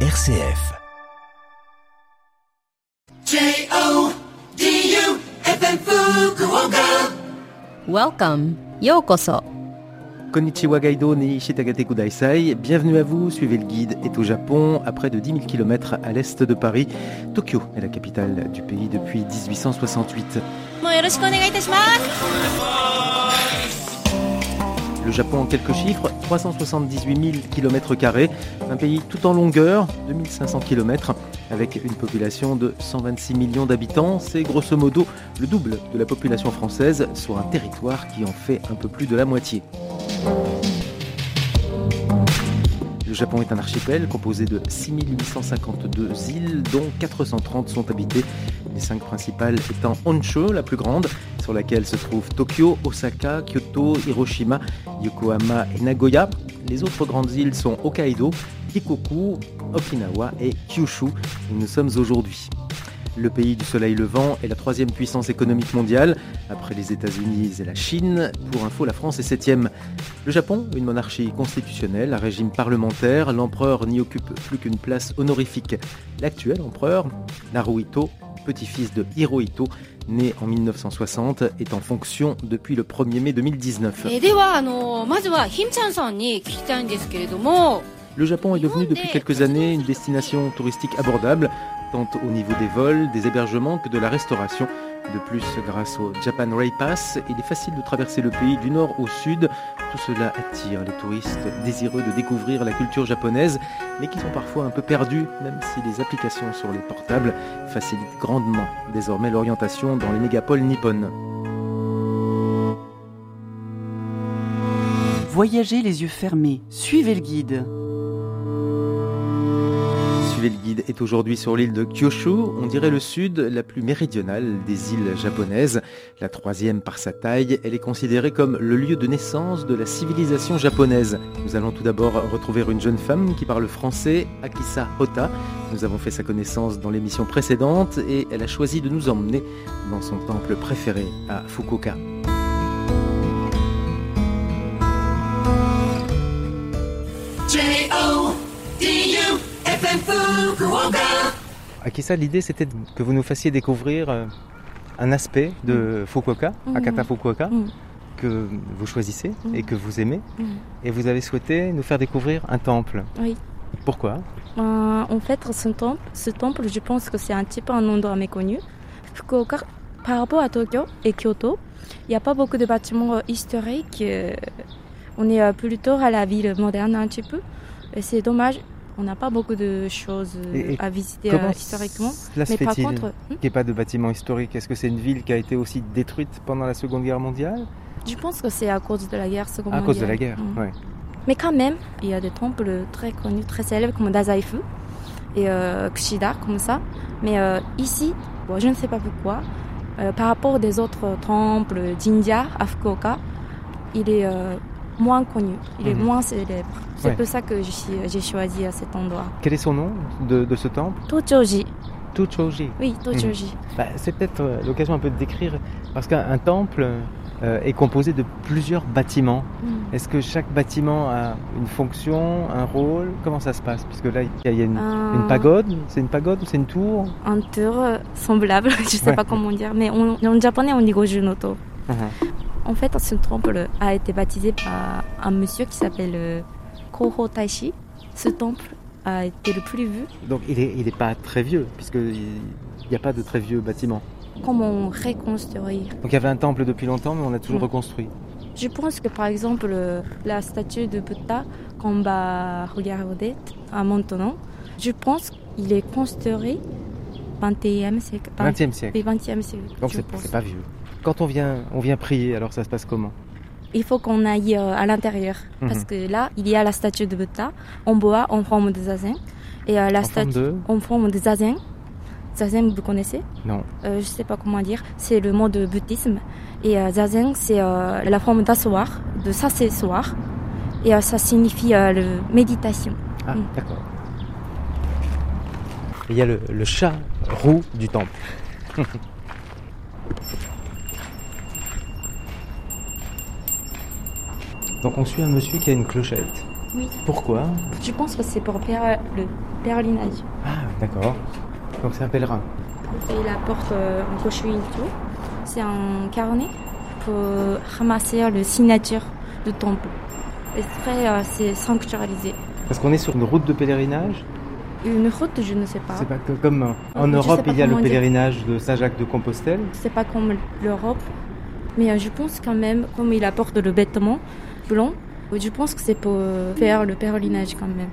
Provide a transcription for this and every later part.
RCF. Welcome, yokoso. Konnichiwa Gaido ni Shitagate Kudaisai. Bienvenue à vous, suivez le guide est au Japon, à près de 10 000 km à l'est de Paris. Tokyo est la capitale du pays depuis 1868. Le Japon en quelques chiffres, 378 000 km, un pays tout en longueur, 2500 km, avec une population de 126 millions d'habitants. C'est grosso modo le double de la population française sur un territoire qui en fait un peu plus de la moitié. Le Japon est un archipel composé de 6852 îles, dont 430 sont habitées, les cinq principales étant Honshu, la plus grande, sur laquelle se trouvent Tokyo, Osaka, Kyoto, Hiroshima, Yokohama et Nagoya. Les autres grandes îles sont Hokkaido, Shikoku, Okinawa et Kyushu, où nous sommes aujourd'hui. Le pays du soleil levant est la troisième puissance économique mondiale, après les États-Unis et la Chine. Pour info, la France est septième. Le Japon, une monarchie constitutionnelle, un régime parlementaire, l'empereur n'y occupe plus qu'une place honorifique. L'actuel empereur, Naruhito, petit-fils de Hirohito, né en 1960, est en fonction depuis le 1er mai 2019. Le Japon est devenu depuis quelques années une destination touristique abordable tant au niveau des vols, des hébergements que de la restauration. De plus, grâce au Japan Rail Pass, il est facile de traverser le pays du nord au sud. Tout cela attire les touristes désireux de découvrir la culture japonaise, mais qui sont parfois un peu perdus, même si les applications sur les portables facilitent grandement désormais l'orientation dans les mégapoles nippones. Voyagez les yeux fermés, suivez le guide. Le guide est aujourd'hui sur l'île de Kyushu, on dirait le sud, la plus méridionale des îles japonaises. La troisième par sa taille, elle est considérée comme le lieu de naissance de la civilisation japonaise. Nous allons tout d'abord retrouver une jeune femme qui parle français, Akisa Hota. Nous avons fait sa connaissance dans l'émission précédente et elle a choisi de nous emmener dans son temple préféré à Fukuoka. Akisa, l'idée c'était que vous nous fassiez découvrir euh, un aspect de Fukuoka, Mhm. Akata Fukuoka, Mhm. que vous choisissez et que vous aimez. Et vous avez souhaité nous faire découvrir un temple. Oui. Pourquoi? Euh, en fait, ce temple, ce temple, je pense que c'est un petit peu un endroit méconnu. Fukuoka, par rapport à Tokyo et Kyoto, il n'y a pas beaucoup de bâtiments euh, historiques. on est plutôt à la ville moderne un petit peu. Et c'est dommage, on n'a pas beaucoup de choses euh, Et- et à visiter euh, historiquement. cela se Mais par fait-il contre, hmm, qu'il n'y ait pas de bâtiment historique Est-ce que c'est une ville qui a été aussi détruite pendant la Seconde Guerre mondiale? Je pense que c'est à cause de la guerre seconde À cause de la mondiale. guerre, Mm. ouais. Mais quand même, il y a des temples très connus, très célèbres comme Dazaifu et euh, Kushida, comme ça. Mais euh, ici, bon, je ne sais pas pourquoi, euh, par rapport des autres temples d'India à Fukuoka, il est moins connu, il est Mhm. moins célèbre. C'est Ouais. pour ça que j'ai choisi euh, cet endroit. Quel est son nom de, de ce temple? Tochoji, Tuchoji. oui, Tochoji. Bah, c'est peut-être euh, l'occasion un peu de décrire, parce qu'un un temple euh, est composé de plusieurs bâtiments. Mm. Est-ce que chaque bâtiment a une fonction, un rôle? Comment ça se passe? Puisque là, il y a, il y a une, Euh, une pagode, c'est une pagode ou c'est une tour? Un tour semblable, je ne sais Ouais. pas comment dire, mais en, en japonais on dit Gojunoto. Mhm. En fait, ce temple a été baptisé par un monsieur qui s'appelle euh, Koho Taishi. Ce temple a été le plus vu. Donc il n'est il est pas très vieux, puisqu'il n'y a pas de très vieux bâtiments. Comment reconstruire Donc il y avait un temple depuis longtemps, mais on a toujours reconstruit. Je pense que par exemple, euh, la statue de Bouddha qu'on va regarder à maintenant, je pense qu'il est construit 21e siècle. 20e siècle. Oui, 20e siècle. Donc c'est pas vieux. Quand on vient, on vient prier, alors ça se passe comment? Il faut qu'on aille euh, à l'intérieur. Mhm. Parce que là, il y a la statue de Bouddha en bois en forme de zazen. Et euh, la En forme statue de en forme de zazen. Zazen, vous connaissez? Non. euh, Je sais pas comment dire. C'est le mot de bouddhisme. Et euh, zazen, c'est euh, la forme d'asseoir, de s'asseoir. Et ça signifie le méditation. Ah, Mm. d'accord. Il y a le, le chat roux du temple. Donc on suit un monsieur qui a une clochette. Oui. Pourquoi? Je pense que c'est pour le pèlerinage. Ah, d'accord. Donc c'est un pèlerin. Il apporte euh, un cochon et tout. C'est un carnet pour ramasser le signature du temple. Et après, euh, c'est sanctuarisé. Parce qu'on est sur une route de pèlerinage? Une route, je ne sais pas. C'est pas que- comme euh, en Europe, il y a le dire. pèlerinage de Saint-Jacques de Compostelle. C'est pas comme l'Europe. Mais euh, je pense quand même, comme il apporte le vêtement blanc, je pense que c'est pour euh, faire le pèlerinage quand même.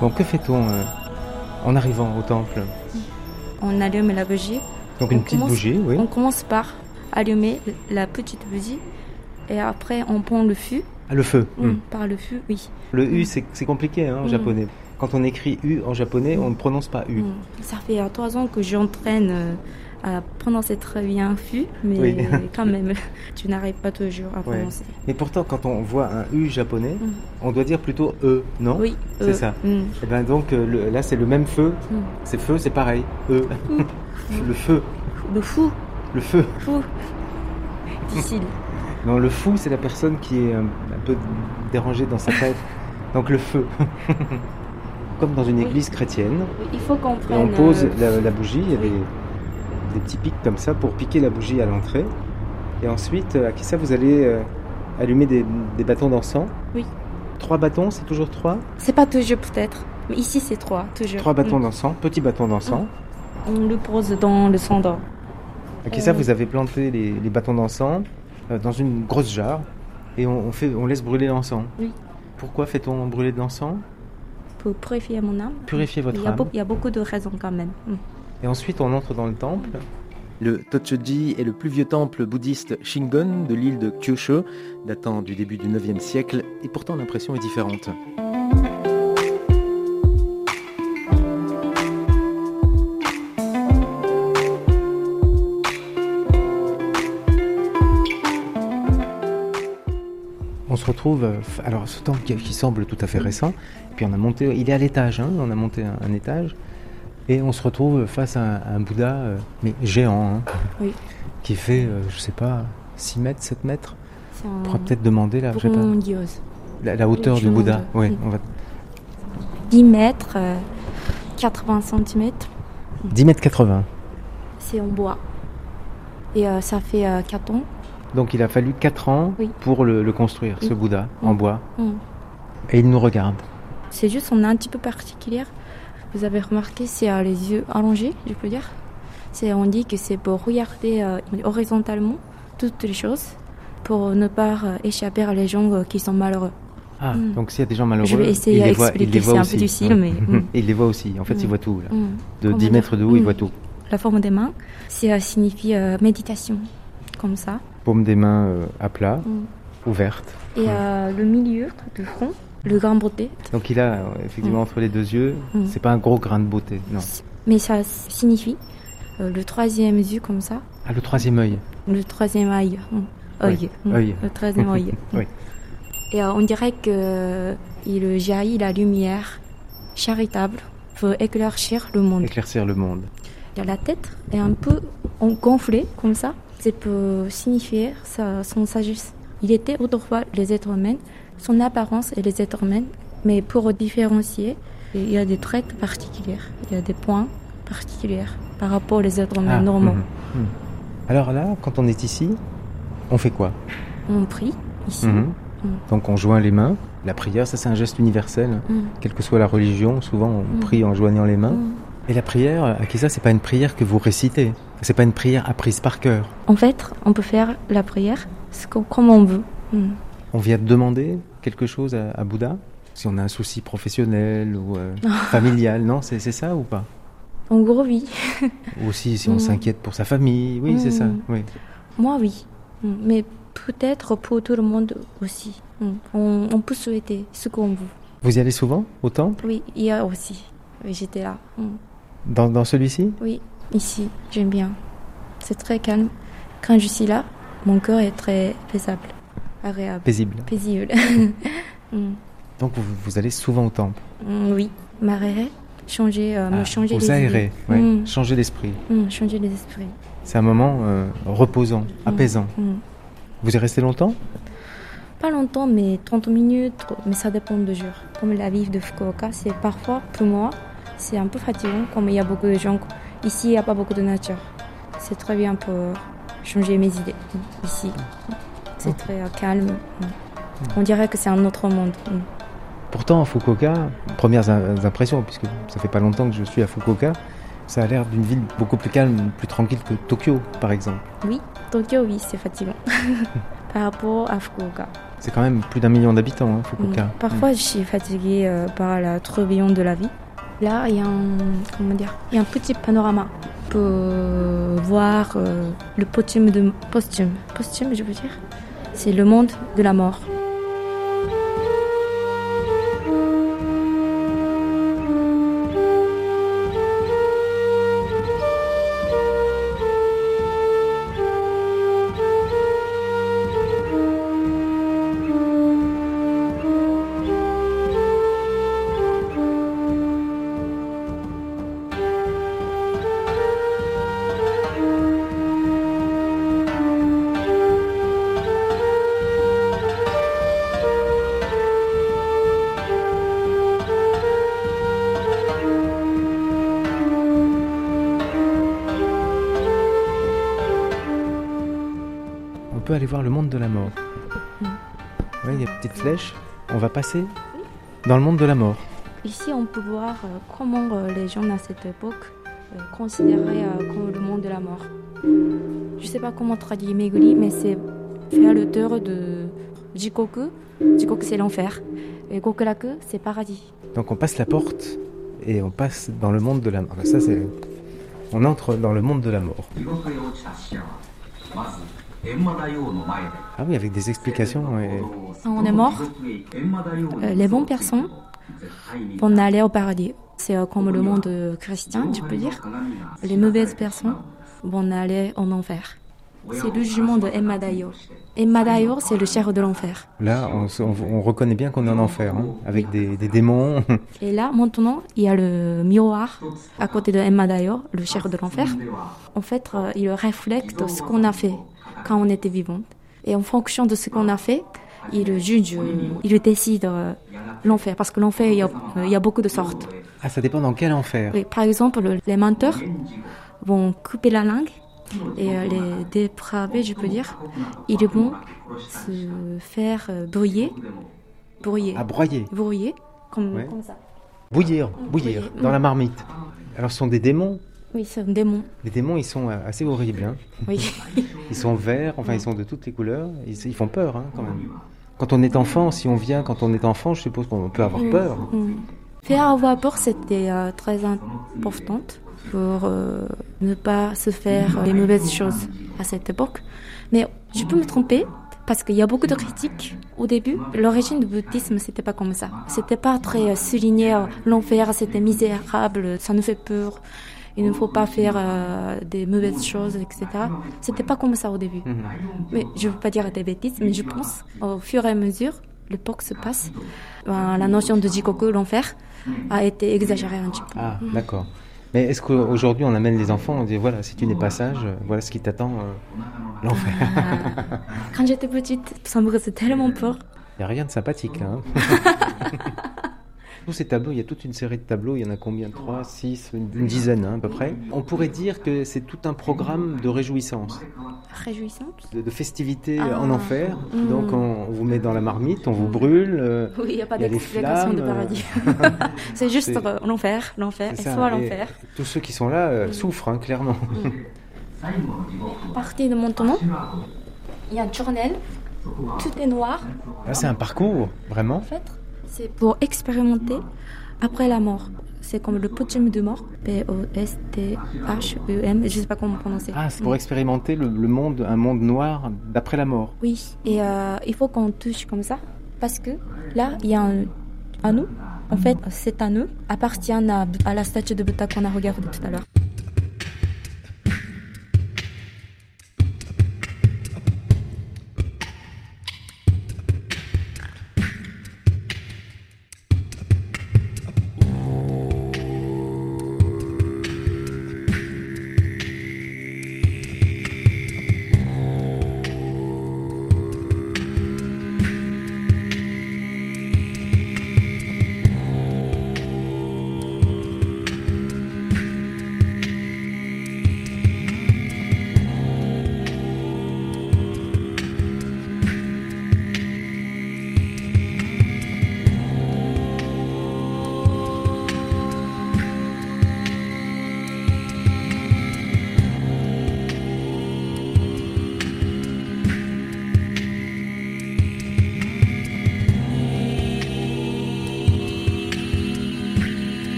Bon, que fait-on euh, en arrivant au temple? On allume la bougie. Donc une On petite commence- bougie, oui. On commence par allumer la petite bougie et après on prend le fût. Ah, le feu. Mm, Mm. Par le fût, oui. Le U, c'est c'est compliqué hein, en Mm. japonais. Quand on écrit U en japonais, on ne prononce pas U. Mm. Ça fait euh, trois ans que j'entraîne euh, à prononcer très bien fût, mais Oui. quand même, tu n'arrives pas toujours à Ouais. prononcer. Mais pourtant, quand on voit un U japonais, Mm. on doit dire plutôt E, non Oui, C'est euh, ça. mm, Et ben donc euh, le- là, c'est le même feu. mm. C'est feu, c'est pareil. E. le feu. Le fou, Le feu. fou. Difficile. Non, le fou, c'est la personne qui est euh, un peu dérangée dans sa tête. Donc le feu. Comme dans une Oui. église chrétienne. Oui, Il faut qu'on prenne. on pose euh, la, la bougie, il y a oui. des, des petits pics comme ça pour piquer la bougie à l'entrée. Et ensuite, euh, à qui ça, vous allez euh, allumer des, des bâtons d'encens. Oui. Trois bâtons, c'est toujours trois C'est pas toujours peut-être, mais ici c'est trois, toujours. Trois bâtons Mm. d'encens, petits bâtons d'encens. On le pose dans le cendre. À qui ça, Euh. vous avez planté les, les bâtons d'encens euh, dans une grosse jarre et on, on fait, on laisse brûler l'encens. Oui. Pourquoi fait-on brûler de l'encens? Pour purifier mon âme. Purifier votre il y, a âme. il y a beaucoup de raisons quand même. Mm. Et ensuite, on entre dans le temple. Le Tochoji est le plus vieux temple bouddhiste Shingon de l'île de Kyushu, datant du début du 9e siècle, et pourtant l'impression est différente. On se retrouve, euh, alors ce temple qui, qui semble tout à fait récent, puis on a monté, il est à l'étage, hein, on a monté un, un étage, et on se retrouve face à un, à un Bouddha, euh, mais géant, hein, Oui. qui fait, euh, je sais pas, 6 mètres, 7 mètres. On pourra peut-être demander la, je sais pas, la, la hauteur du Bouddha. demande. Oui, Mm. on va 10 mètres, euh, 80 cm. 10 mètres 80. C'est en bois. Et euh, ça fait euh, 4 ans. Donc il a fallu 4 ans Oui. pour le, le construire, ce. Bouddha en bois. Et il nous regarde. C'est juste, on est un petit peu particulière. Vous avez remarqué, c'est euh, les yeux allongés, je peux dire. C'est, on dit que c'est pour regarder euh, horizontalement toutes les choses, pour ne pas euh, échapper à les gens euh, qui sont malheureux. Ah, Mm. donc s'il y a des gens malheureux, Je vais essayer il les à voit, il expliquer, les un aussi. peu difficile, mais, mm. il les voit aussi. En fait, Mm. il voit tout. Là. Mm. De Comment 10 dire mètres de haut, il Mm. voit tout. La forme des mains, ça signifie méditation, comme ça. Paume des mains à plat, ouverte. Et le milieu du front, le grand beauté. Donc il a euh, effectivement Mm. entre les deux yeux, Mm. c'est pas un gros grain de beauté, non. Mais ça signifie euh, le troisième yeux comme ça, Ah, le troisième œil. le troisième œil. mm, œil, mm, œil. Le troisième œil. Oui. Et euh, on dirait que euh, il jaillit la lumière charitable pour éclaircir le monde. Éclaircir le monde. La tête est un peu gonflée comme ça. C'est pour signifier sa, son sagesse. Il était autrefois les êtres humains, son apparence et les êtres humains, mais pour différencier, il y a des traits particuliers, il y a des points particuliers par rapport aux êtres humains Ah, normaux. mhm, mhm. Alors là, quand on est ici, on fait quoi? On prie ici. Mhm. Mm. Donc on joint les mains. La prière, ça c'est un geste universel. Mm. Quelle que soit la religion, souvent on Mm. prie en joignant les mains. Et la prière, à qui ça, c'est pas une prière que vous récitez. C'est pas une prière apprise par cœur. En fait, on peut faire la prière comme on veut. On vient demander quelque chose à, à Bouddha Si on a un souci professionnel ou euh, familial, non C'est c'est ça ou pas? En gros, oui. Ou aussi si on Mm. s'inquiète pour sa famille, oui, c'est ça. Mm. Oui. Moi, oui. Mais peut-être pour tout le monde aussi. Mm. On, on peut souhaiter ce qu'on veut. Vous y allez souvent au temple? Oui, hier aussi. Oui, j'étais là. Dans, dans celui-ci? Oui, ici, j'aime bien. C'est très calme. Quand je suis là, mon cœur est très paisible, agréable, Paisible. paisible. Mm. Donc vous, vous allez souvent au temple Mm, oui, m'aérer, changer, euh, me Ah, changer Vous idées. ouais, Mm. changer l'esprit. Mm, changer les esprits. C'est un moment euh, reposant, apaisant. Vous y restez longtemps? Pas longtemps, mais 30 minutes, mais ça dépend du jour. Comme la ville de Fukuoka, c'est parfois, pour moi, c'est un peu fatigant, comme il y a beaucoup de gens. Ici, il n'y a pas beaucoup de nature. C'est très bien pour changer mes idées. Ici, c'est très euh, calme. On dirait que c'est un autre monde. Pourtant, à Fukuoka, premières im- impressions, puisque ça fait pas longtemps que je suis à Fukuoka, ça a l'air d'une ville beaucoup plus calme, plus tranquille que Tokyo, par exemple. Oui, Tokyo, oui, c'est fatigant. Par rapport à Fukuoka. C'est quand même plus d'un million d'habitants, hein, Fukuoka. Mm. Parfois, je suis fatiguée euh, par la tourbillon de la vie. Là, il y a un, comment dire, il y a un petit panorama pour voir euh, le posthume de posthume. Posthume, je veux dire, c'est le monde de la mort. Monde de la mort. Mm. Ouais, il y a une petite flèche. On va passer dans le monde de la mort. Ici, on peut voir euh, comment euh, les gens à cette époque euh, considéraient comme le monde de la mort. Je ne sais pas comment traduire Meguri, mais c'est fait à l'auteur de Jikoku. Jikoku, c'est l'enfer. Et Gokuraku, c'est paradis. Donc on passe la porte et on passe dans le monde de la mort. Ça, c'est... On entre dans le monde de la mort. Ah oui, avec des explications. On est mort. Euh, les bonnes personnes, vont aller au paradis. C'est euh, comme le monde euh, chrétien, tu peux dire. Les mauvaises personnes, vont aller en enfer. C'est le jugement de Emma Dayor. Emma Dayor, c'est le chef de l'enfer. Là, on, reconnaît bien qu'on est en enfer, hein, avec des, démons. Et là, maintenant, il y a le miroir à côté de Emma Dayor, le chef de l'enfer. En fait, il reflète ce qu'on a fait quand on était vivant. Et en fonction de ce qu'on a fait, il juge, il décide euh, l'enfer. Parce que l'enfer, il y a- il y a beaucoup de sortes. Ah, ça dépend dans quel enfer. Oui, par exemple, les menteurs vont couper la langue et euh, les dépravés, je peux dire, ils vont se faire euh, brouiller, brouiller, À broyer, brouiller, comme, Ouais. comme ça. bouillir, bouillir, Bouillir, dans la marmite. Alors, ce sont des démons. Oui, c'est un démon. Les démons, ils sont euh, assez horribles. hein. Oui. Ils sont verts, enfin, ils sont de toutes les couleurs. Ils, ils font peur, hein, quand même. Quand on est enfant, si on vient quand on est enfant, je suppose qu'on peut avoir peur. Faire avoir peur, c'était euh, très important pour euh, ne pas se faire euh, les mauvaises choses à cette époque. Mais je peux me tromper parce qu'il y a beaucoup de critiques au début. L'origine du bouddhisme, c'était pas comme ça. C'était pas très souligné. L'enfer, c'était misérable, ça nous fait peur. Il ne faut pas faire euh, des mauvaises choses, etc. C'était pas comme ça au début. Mhm. Mais je veux pas dire des bêtises, mais je pense au fur et à mesure, l'époque se passe, ben, la notion de jikoku, l'enfer, a été exagérée un petit peu. Ah, d'accord. Mais est-ce qu'aujourd'hui, on amène les enfants, on dit voilà, si tu n'es pas sage, voilà ce qui t'attend, euh, l'enfer. Ah. Quand j'étais petite, ça me faisait tellement peur. Il n'y a rien de sympathique là. hein. Tous ces tableaux, il y a toute une série de tableaux, il y en a combien? Trois, six, une, une dizaine hein, à peu près. On pourrait dire que c'est tout un programme de réjouissance, Réjouissante? De, de festivités Ah. en enfer. Mm. Donc on, on vous met dans la marmite, on vous brûle. euh, Oui, il n'y a pas d'explication de paradis. C'est juste c'est- euh, l'enfer, l'enfer, et soit l'enfer. Tous ceux qui sont là euh, souffrent, hein, clairement. À partir de maintenant, il y a un journal, tout est noir. Là, c'est un parcours, vraiment? En fait, c'est pour expérimenter après la mort. C'est comme le posthume de mort. P-O-S-T-H-E-M. Je sais pas comment prononcer. Ah, c'est pour expérimenter le, le monde, un monde noir d'après la mort. Oui, et euh, il faut qu'on touche comme ça. Parce que là, il y a un anneau. En fait, cet anneau appartient à, à la statue de Bouddha qu'on a regardé tout à l'heure.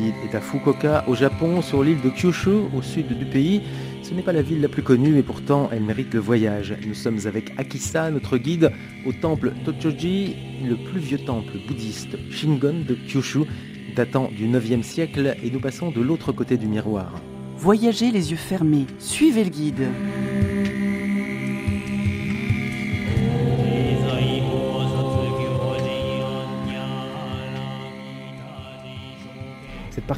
Est à Fukuoka, au Japon, sur l'île de Kyushu, au sud du pays. Ce n'est pas la ville la plus connue, mais pourtant elle mérite le voyage. Nous sommes avec Akisa, notre guide, au temple Tochoji, le plus vieux temple bouddhiste Shingon de Kyushu, datant du 9e siècle, et nous passons de l'autre côté du miroir. Voyagez les yeux fermés. Suivez le guide.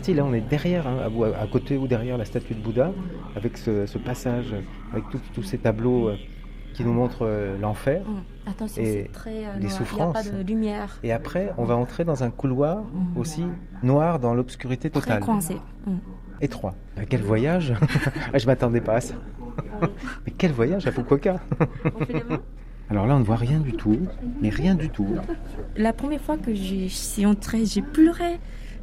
Partie-là, on est derrière, hein, à, à côté ou derrière la statue de Bouddha, avec ce, ce passage, avec tous ces tableaux euh, qui nous montrent euh, l'enfer. Hum, Attention, Et très euh, les noir. Il n'y a souffrances. pas de lumière. Et après, on va entrer dans un couloir aussi noir dans l'obscurité Très totale. coincé. Hum. Étroit. Quel voyage Ah, Je m'attendais pas à ça. Mais quel voyage à Fukuoka Alors là, on ne voit rien du tout, mais rien du tout. La première fois que je suis entrée, j'ai pleuré.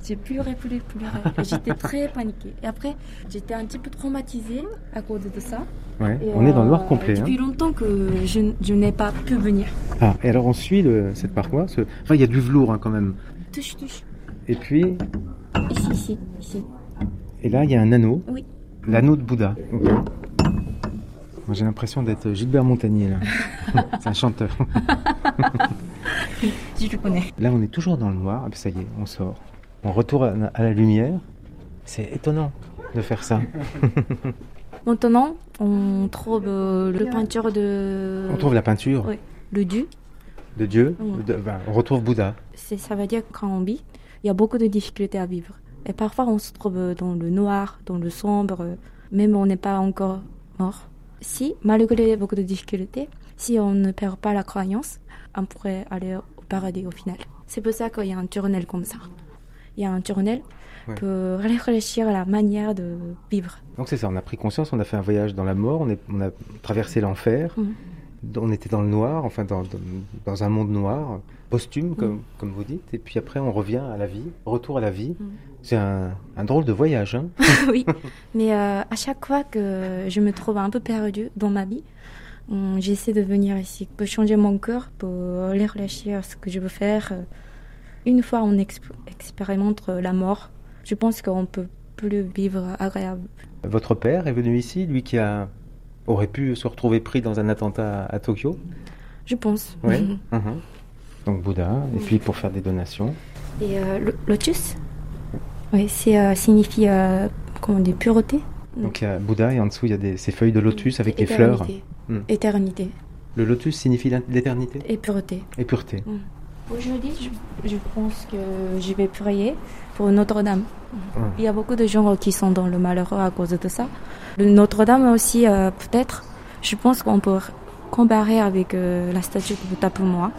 J'ai pleuré, pleuré, pleuré. J'étais très paniquée. Et après, j'étais un petit peu traumatisée à cause de ça. Ouais, Et, on est dans le euh, noir complet. hein. Depuis longtemps que je, je n'ai pas pu venir. Ah, et alors on suit le- cette paroi. ce- Enfin, il y a du velours hein, quand même. Touche, touche. Et puis, Ici, ici, ici. et là, il y a un anneau. Oui. L'anneau de Bouddha. J'ai l'impression d'être Gilbert Montagnier là. C'est un chanteur. Si je connais. Là, on est toujours dans le noir. Ah, ben, ça y est, on sort. On retourne à la lumière. C'est étonnant de faire ça. Maintenant, on trouve euh, le peinture de. On trouve la peinture Oui. Le dieu. de Dieu. Oui. de- ben, on retrouve Bouddha. C'est- Ça veut dire que quand on vit, il y a beaucoup de difficultés à vivre. Et parfois, on se trouve dans le noir, dans le sombre, même on n'est pas encore mort. Si, malgré beaucoup de difficultés, si on ne perd pas la croyance, on pourrait aller au paradis au final. C'est pour ça qu'il y a un tunnel comme ça. Il y a un tunnel Ouais. pour réfléchir à la manière de vivre. Donc c'est ça, on a pris conscience, on a fait un voyage dans la mort, on, est- on a traversé l'enfer, Mhm. on était dans le noir, enfin dans, dans- dans un monde noir, posthume comme, Mhm. comme vous dites, et puis après on revient à la vie, retour à la vie. Mhm. C'est un, un drôle de voyage. Hein oui, mais euh, à chaque fois que je me trouve un peu perdue dans ma vie, j'essaie de venir ici pour changer mon cœur, pour réfléchir à ce que je veux faire. Une fois on exp- expérimente la mort, je pense qu'on peut plus vivre agréable. Votre père est venu ici, lui qui a, aurait pu se retrouver pris dans un attentat à, Tokyo? Je pense. Ouais. Mhm. Donc Bouddha, et puis pour faire des donations. Et euh, le- lotus, oui, c'est euh, signifie euh, comment dire pureté. Donc il y a Bouddha et en dessous il y a des, ces feuilles de lotus avec les fleurs. Éternité. Hmm. Éternité Le lotus signifie l'éternité? Et pureté. et pureté. Aujourd'hui, je, je pense que je vais prier pour Notre-Dame. Hum. Il y a beaucoup de gens qui sont dans le malheur à cause de ça. Notre-Dame aussi, euh, peut-être, je pense qu'on peut comparer avec euh, la statue de Bouddha pour moi.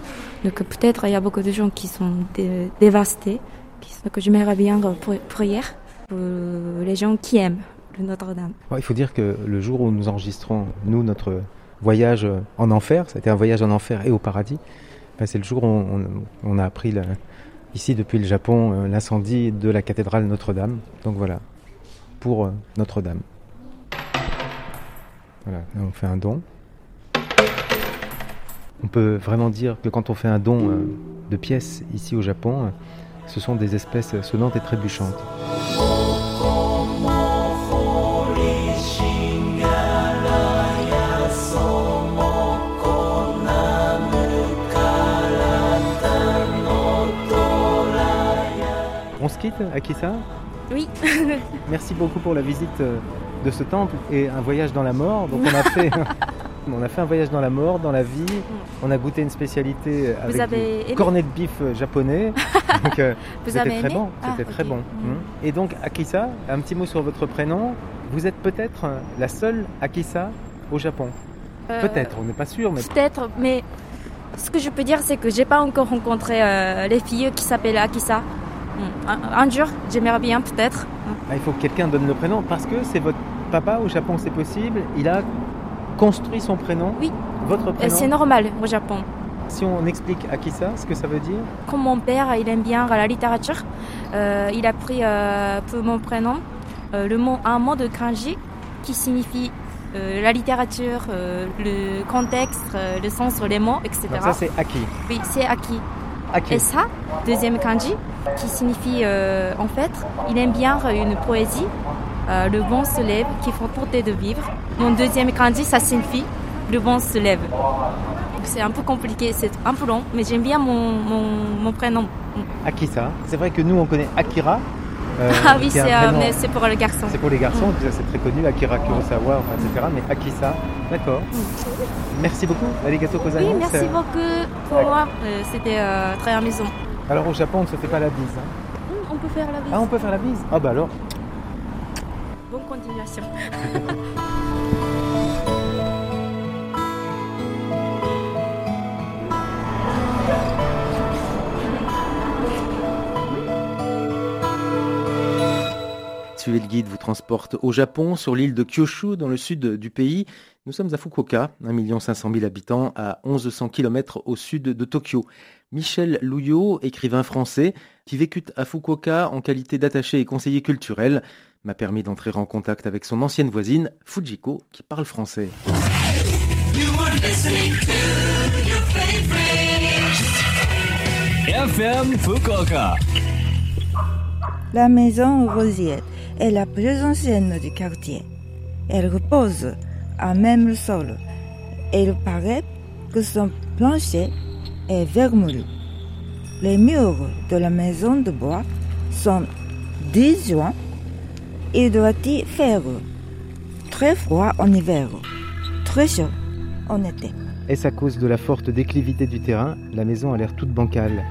Donc peut-être il y a beaucoup de gens qui sont dé- dévastés, qui, que j'aimerais bien pri- prier pour les gens qui aiment Notre-Dame. Il faut dire que le jour où nous enregistrons, nous, notre voyage en enfer, c'était un voyage en enfer et au paradis, c'est le jour où on, a appris Ici, depuis le Japon, euh, l'incendie de la cathédrale Notre-Dame. Donc voilà, pour euh, Notre-Dame. Voilà, là, on fait un don. On peut vraiment dire que quand on fait un don euh, de pièces ici au Japon, ce sont des espèces sonnantes et trébuchantes. On se quitte, Akisa Oui. Merci beaucoup pour la visite euh, de ce temple et un voyage dans la mort. Donc on a fait, on a fait un voyage dans la mort, dans la vie. On a goûté une spécialité avec Vous avez du aimé cornet de bif euh, japonais. Donc, euh, c'était très bon. Ah, C'était très bon. Mm. Mm. Et donc Akisa, un petit mot sur votre prénom. Vous êtes peut-être euh, la seule Akisa au Japon. Euh, Peut-être, on n'est pas sûr, mais Peut-être, mais ce que je peux dire, c'est que j'ai pas encore rencontré euh, les filles qui s'appellent Akisa. Hmm. Un, un jour, j'aimerais bien peut-être. Ah, il faut que quelqu'un donne le prénom parce que c'est votre papa au Japon, c'est possible. Il a construit son prénom. Oui. Votre Et prénom. C'est normal au Japon. Si on explique Akisa, ce que ça veut dire. Comme mon père, il aime bien la littérature, euh, il a pris euh, pour mon prénom euh, le mot, un mot de kanji qui signifie euh, la littérature, euh, le contexte, euh, le sens les mots, etc. Donc ça c'est Aki. oui, c'est Aki. Et ça, deuxième kanji, qui signifie euh, en fait, il aime bien une poésie, euh, le vent se lève, qui font porter de vivre. Mon deuxième kanji, ça signifie le vent se lève. C'est un peu compliqué, c'est un peu long, mais j'aime bien mon, mon, mon prénom. Akisa. C'est vrai que nous on connaît Akira. Euh, ah oui, euh, c'est pour le garçon. c'est pour les garçons, ça, c'est très connu, Akira Kurosawa, enfin, etc. Mais Akisa, d'accord. Merci beaucoup, Arigato Oui, gozaimasu. merci beaucoup pour moi. Euh, C'était euh, très amusant. Alors au Japon, on ne se fait pas la bise. hein. On peut faire la visite. Ah, on peut faire la bise Ah bah alors, Bonne continuation. Suivez le guide vous transporte au Japon, sur l'île de Kyushu, dans le sud du pays. Nous sommes à Fukuoka, 1 500 000 habitants, à 1100 km au sud de Tokyo. Michel Louillot, écrivain français, qui vécut à Fukuoka en qualité d'attaché et conseiller culturel, m'a permis d'entrer en contact avec son ancienne voisine, Fujiko, qui parle français. FM Fukuoka. La maison Rosier est la plus ancienne du quartier. Elle repose à même le sol et il paraît que son plancher est vermoulu. Les murs de la maison de bois sont disjoints. Il doit y faire très froid en hiver, très chaud en été. est-ce à cause de la forte déclivité du terrain La maison a l'air toute bancale?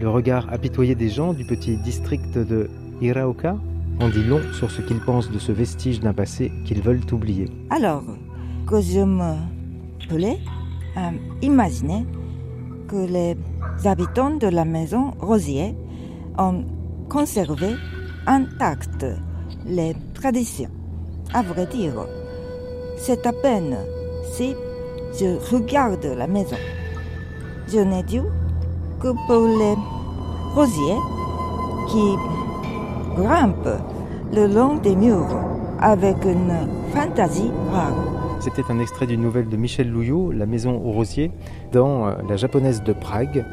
Le regard apitoyé des gens du petit district de Hiraoka en dit long sur ce qu'ils pensent de ce vestige d'un passé qu'ils veulent oublier. Alors que je me plais à imaginer que les habitants de la maison Rosier ont conservé intactes les traditions. À vrai dire, c'est à peine si je regarde la maison. Je n'ai dû que pour les rosiers qui grimpent le long des murs avec une fantaisie rare. C'était un extrait d'une nouvelle de Michel Louillot, La maison aux rosiers, dans euh, La japonaise de Prague,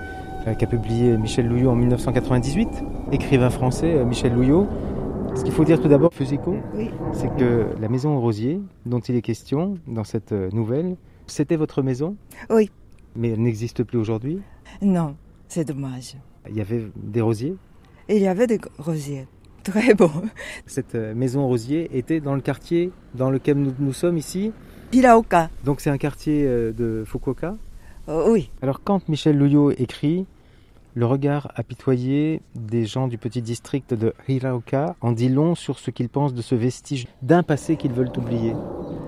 euh, qu'a publié Michel Louillot en 1998. Écrivain français, euh, Michel Louillot. Ce qu'il faut dire tout d'abord, Fusiko, Oui. c'est que la maison aux rosiers, dont il est question dans cette nouvelle, c'était votre maison? Oui. Mais elle n'existe plus aujourd'hui? Non, c'est dommage. Il y avait des rosiers? Il y avait des rosiers. Très beaux. Cette euh, maison aux rosiers était dans le quartier dans lequel nous, nous sommes ici. Piraoka. Donc c'est un quartier euh, de Fukuoka. Euh, oui. Alors quand Michel Louillot écrit Le regard apitoyé des gens du petit district de Hiraoka en dit long sur ce qu'ils pensent de ce vestige d'un passé qu'ils veulent oublier.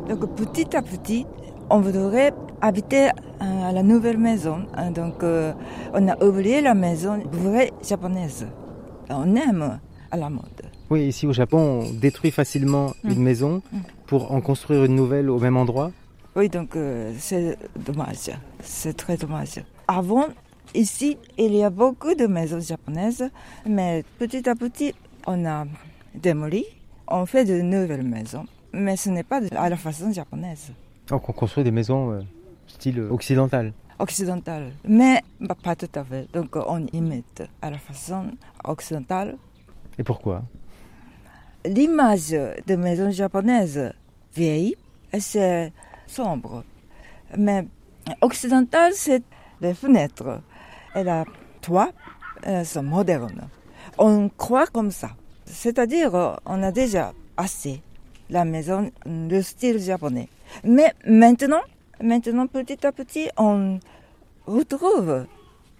Donc petit à petit, on voudrait habiter à la nouvelle maison. Donc on a oublié la maison vraie japonaise. On aime à la mode. Oui, ici au Japon, on détruit facilement Mm. une maison Mm. pour en construire une nouvelle au même endroit. Oui, donc euh, c'est dommage. C'est très dommage. Avant Ici, il y a beaucoup de maisons japonaises, mais petit à petit, on a démoli, on fait de nouvelles maisons, mais ce n'est pas à la façon japonaise, Donc on construit des maisons euh, style occidental. occidentale. Mais bah, pas tout à fait, donc on imite à la façon occidentale. Et pourquoi L'image de maisons japonaises vieilles, c'est sombre. Mais occidentale, c'est les fenêtres et la toit euh, sont modernes. On croit comme ça. C'est-à-dire, euh, on a déjà assez la maison de style japonais. Mais maintenant, maintenant, petit à petit, on retrouve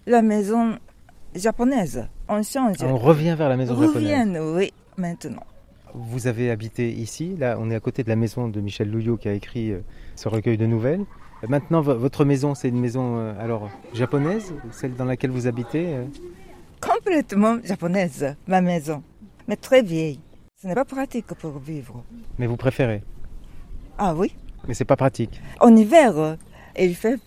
la maison japonaise. On change. On revient vers la maison japonaise. Revienne, oui, maintenant. Vous avez habité ici, là on est à côté de la maison de Michel Louillot qui a écrit euh, ce recueil de nouvelles. Maintenant vo- votre maison c'est une maison euh, alors japonaise, celle dans laquelle vous habitez euh? Complètement japonaise, ma maison. Mais très vieille. Ce n'est pas pratique pour vivre. mais vous préférez? Ah oui. Mais c'est pas pratique. En hiver, il fait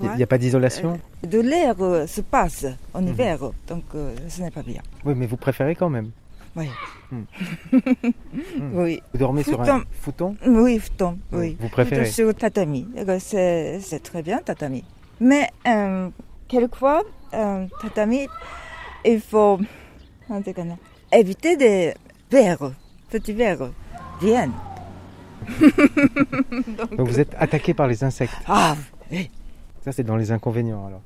il n'y a pas d'isolation euh, De l'air euh, se passe en mhm. hiver, donc euh, ce n'est pas bien. Oui, mais vous préférez quand même oui. Hmm. Hmm. Vous dormez sur un fouton Oui, fouton, hmm. oui. Vous préférez sur tatami. Eh ben, c'est très bien, tatami. Mais quelquefois, tatami, il faut éviter des verres, petits verres, viennent. Donc, vous êtes attaqué par les insectes. Ah, oui. Ça c'est dans les inconvénients alors.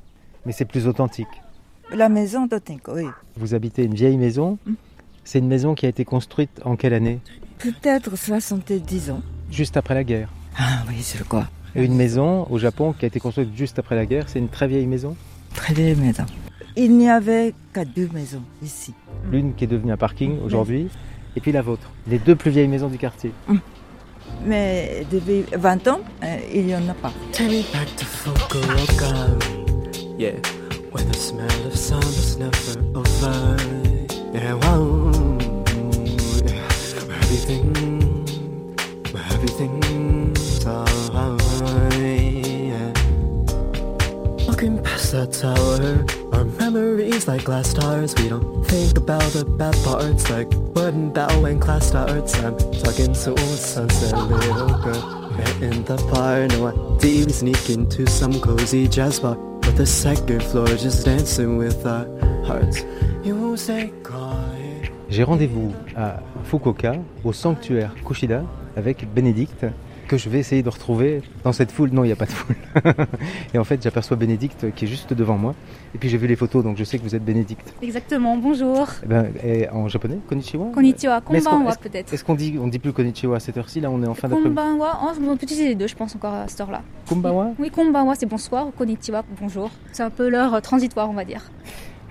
Mais c'est plus authentique. la maison Tinko, oui. Vous habitez une vieille maison. Hmm. C'est une maison qui a été construite en quelle année? Peut-être 70 ans. Juste après la guerre. Ah oui, je le crois. Et une maison au Japon qui a été construite juste après la guerre, c'est une très vieille maison? Très vieille maison. Il n'y avait que deux maisons ici. L'une qui est devenue un parking aujourd'hui, et puis la vôtre. Les deux plus vieilles maisons du quartier. Mais depuis 20 ans, euh, il n'y en a pas. Take me back to Fukuoka. Yeah, where the smell of summer's never over. Yeah, wow. Where everything, where everything's alright. Yeah. Walking past that tower, memories like glass stars. We don't think about the bad parts like wooden bell when class starts. I'm talking to a sunset little girl. We're in the bar, no idea we sneak into some cozy jazz bar. With the second floor just dancing with our hearts. You say quiet. J'ai rendez-vous à Fukuoka, au sanctuaire Kushida, avec Bénédicte, que je vais essayer de retrouver dans cette foule. Non, il n'y a pas de foule. et en fait, j'aperçois Bénédicte qui est juste devant moi. Et puis j'ai vu les photos, donc je sais que vous êtes Bénédicte. Exactement, bonjour. Eh ben, et en japonais, konnichiwa Konnichiwa, konbanwa peut-être. Est-ce qu'on dit, on dit plus konnichiwa à cette heure-ci Là, on est en fin d'après-midi. Konbanwa, on peut utiliser les deux, je pense, encore à cette heure-là. Kumbawa Oui, konbanwa, c'est bonsoir, konnichiwa, bonjour. C'est un peu l'heure euh, transitoire, on va dire.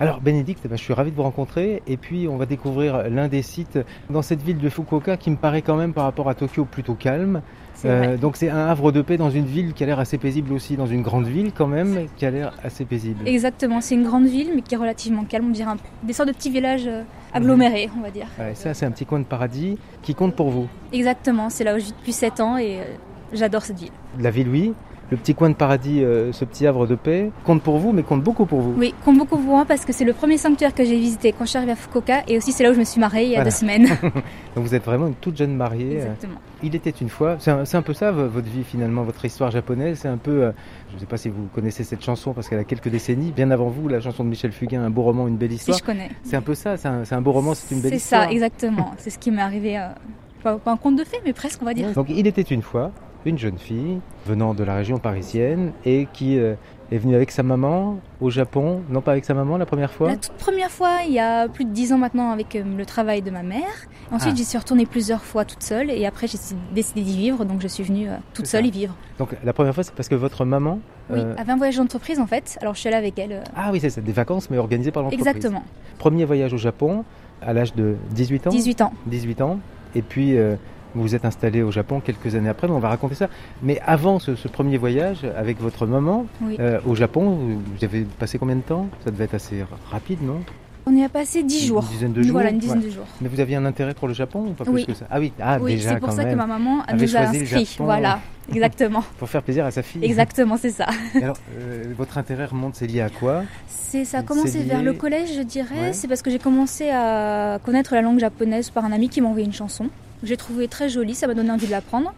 Alors Bénédicte, eh ben, je suis ravi de vous rencontrer et puis on va découvrir l'un des sites dans cette ville de Fukuoka qui me paraît quand même par rapport à Tokyo plutôt calme. Euh, donc c'est un havre de paix dans une ville qui a l'air assez paisible aussi, dans une grande ville quand même qui a l'air assez paisible. Exactement, c'est une grande ville, mais qui est relativement calme, on dirait un- des sortes de petits villages euh, agglomérés, on va dire. Ouais, ça c'est un petit coin de paradis qui compte pour vous. Exactement, c'est là où je vis depuis 7 ans et euh, j'adore cette ville. La ville oui, le petit coin de paradis, euh, ce petit havre de paix compte pour vous mais compte beaucoup pour vous. Oui, compte beaucoup pour moi parce que c'est le premier sanctuaire que j'ai visité quand je suis arrivée à Fukuoka et aussi c'est là où je me suis mariée il y a Voilà. deux semaines. Donc vous êtes vraiment une toute jeune mariée. euh, Exactement. Il était une fois, c'est un, c'est un peu ça votre vie finalement, votre histoire japonaise, c'est un peu, euh, je ne sais pas si vous connaissez cette chanson parce qu'elle a quelques décennies, bien avant vous, la chanson de Michel Fugain, un beau roman, une belle Si histoire. je connais. C'est un peu ça, c'est un, c'est un beau roman, c'est une belle C'est histoire. ça, exactement. c'est ce qui m'est arrivé. euh, pas, pas un conte de fées, mais presque, on va dire. Donc il était une fois une jeune fille venant de la région parisienne et qui euh, est venue avec sa maman au Japon, non pas avec sa maman la première fois. La toute première fois, il y a plus de 10 ans maintenant, avec euh, le travail de ma mère. Ensuite, Ah. j'y suis retournée plusieurs fois toute seule et après, j'ai décidé d'y vivre, donc je suis venue euh, toute seule y vivre. Donc la première fois c'est parce que votre maman... Oui, avait un voyage d'entreprise en fait, alors je suis allée avec elle. Ah oui c'est ça, des vacances mais organisées par l'entreprise. exactement, Premier voyage au Japon à l'âge de 18 ans 18 ans. 18 ans. Et puis, vous vous êtes installé au Japon quelques années après, mais on va raconter ça. Mais avant ce, ce premier voyage avec votre maman Oui. euh, au Japon, vous, vous avez passé combien de temps? Ça devait être assez rapide, non? On y a passé 10 jours. Une dizaine de jours. Voilà, une dizaine ouais. de jours. Mais vous aviez un intérêt pour le Japon ou pas Oui. plus que ça? Ah oui, ah, oui, c'est pour quand ça même. que ma maman Avait nous a. Japon. Voilà, exactement. Pour faire plaisir à sa fille. Exactement, c'est ça. Et alors, euh, votre intérêt remonte, c'est lié à quoi? C'est ça a commencé lié- vers le collège, je dirais. Ouais. C'est parce que j'ai commencé à connaître la langue japonaise par un ami qui m'a envoyé une chanson. J'ai trouvé très jolie, ça m'a donné envie de l'apprendre.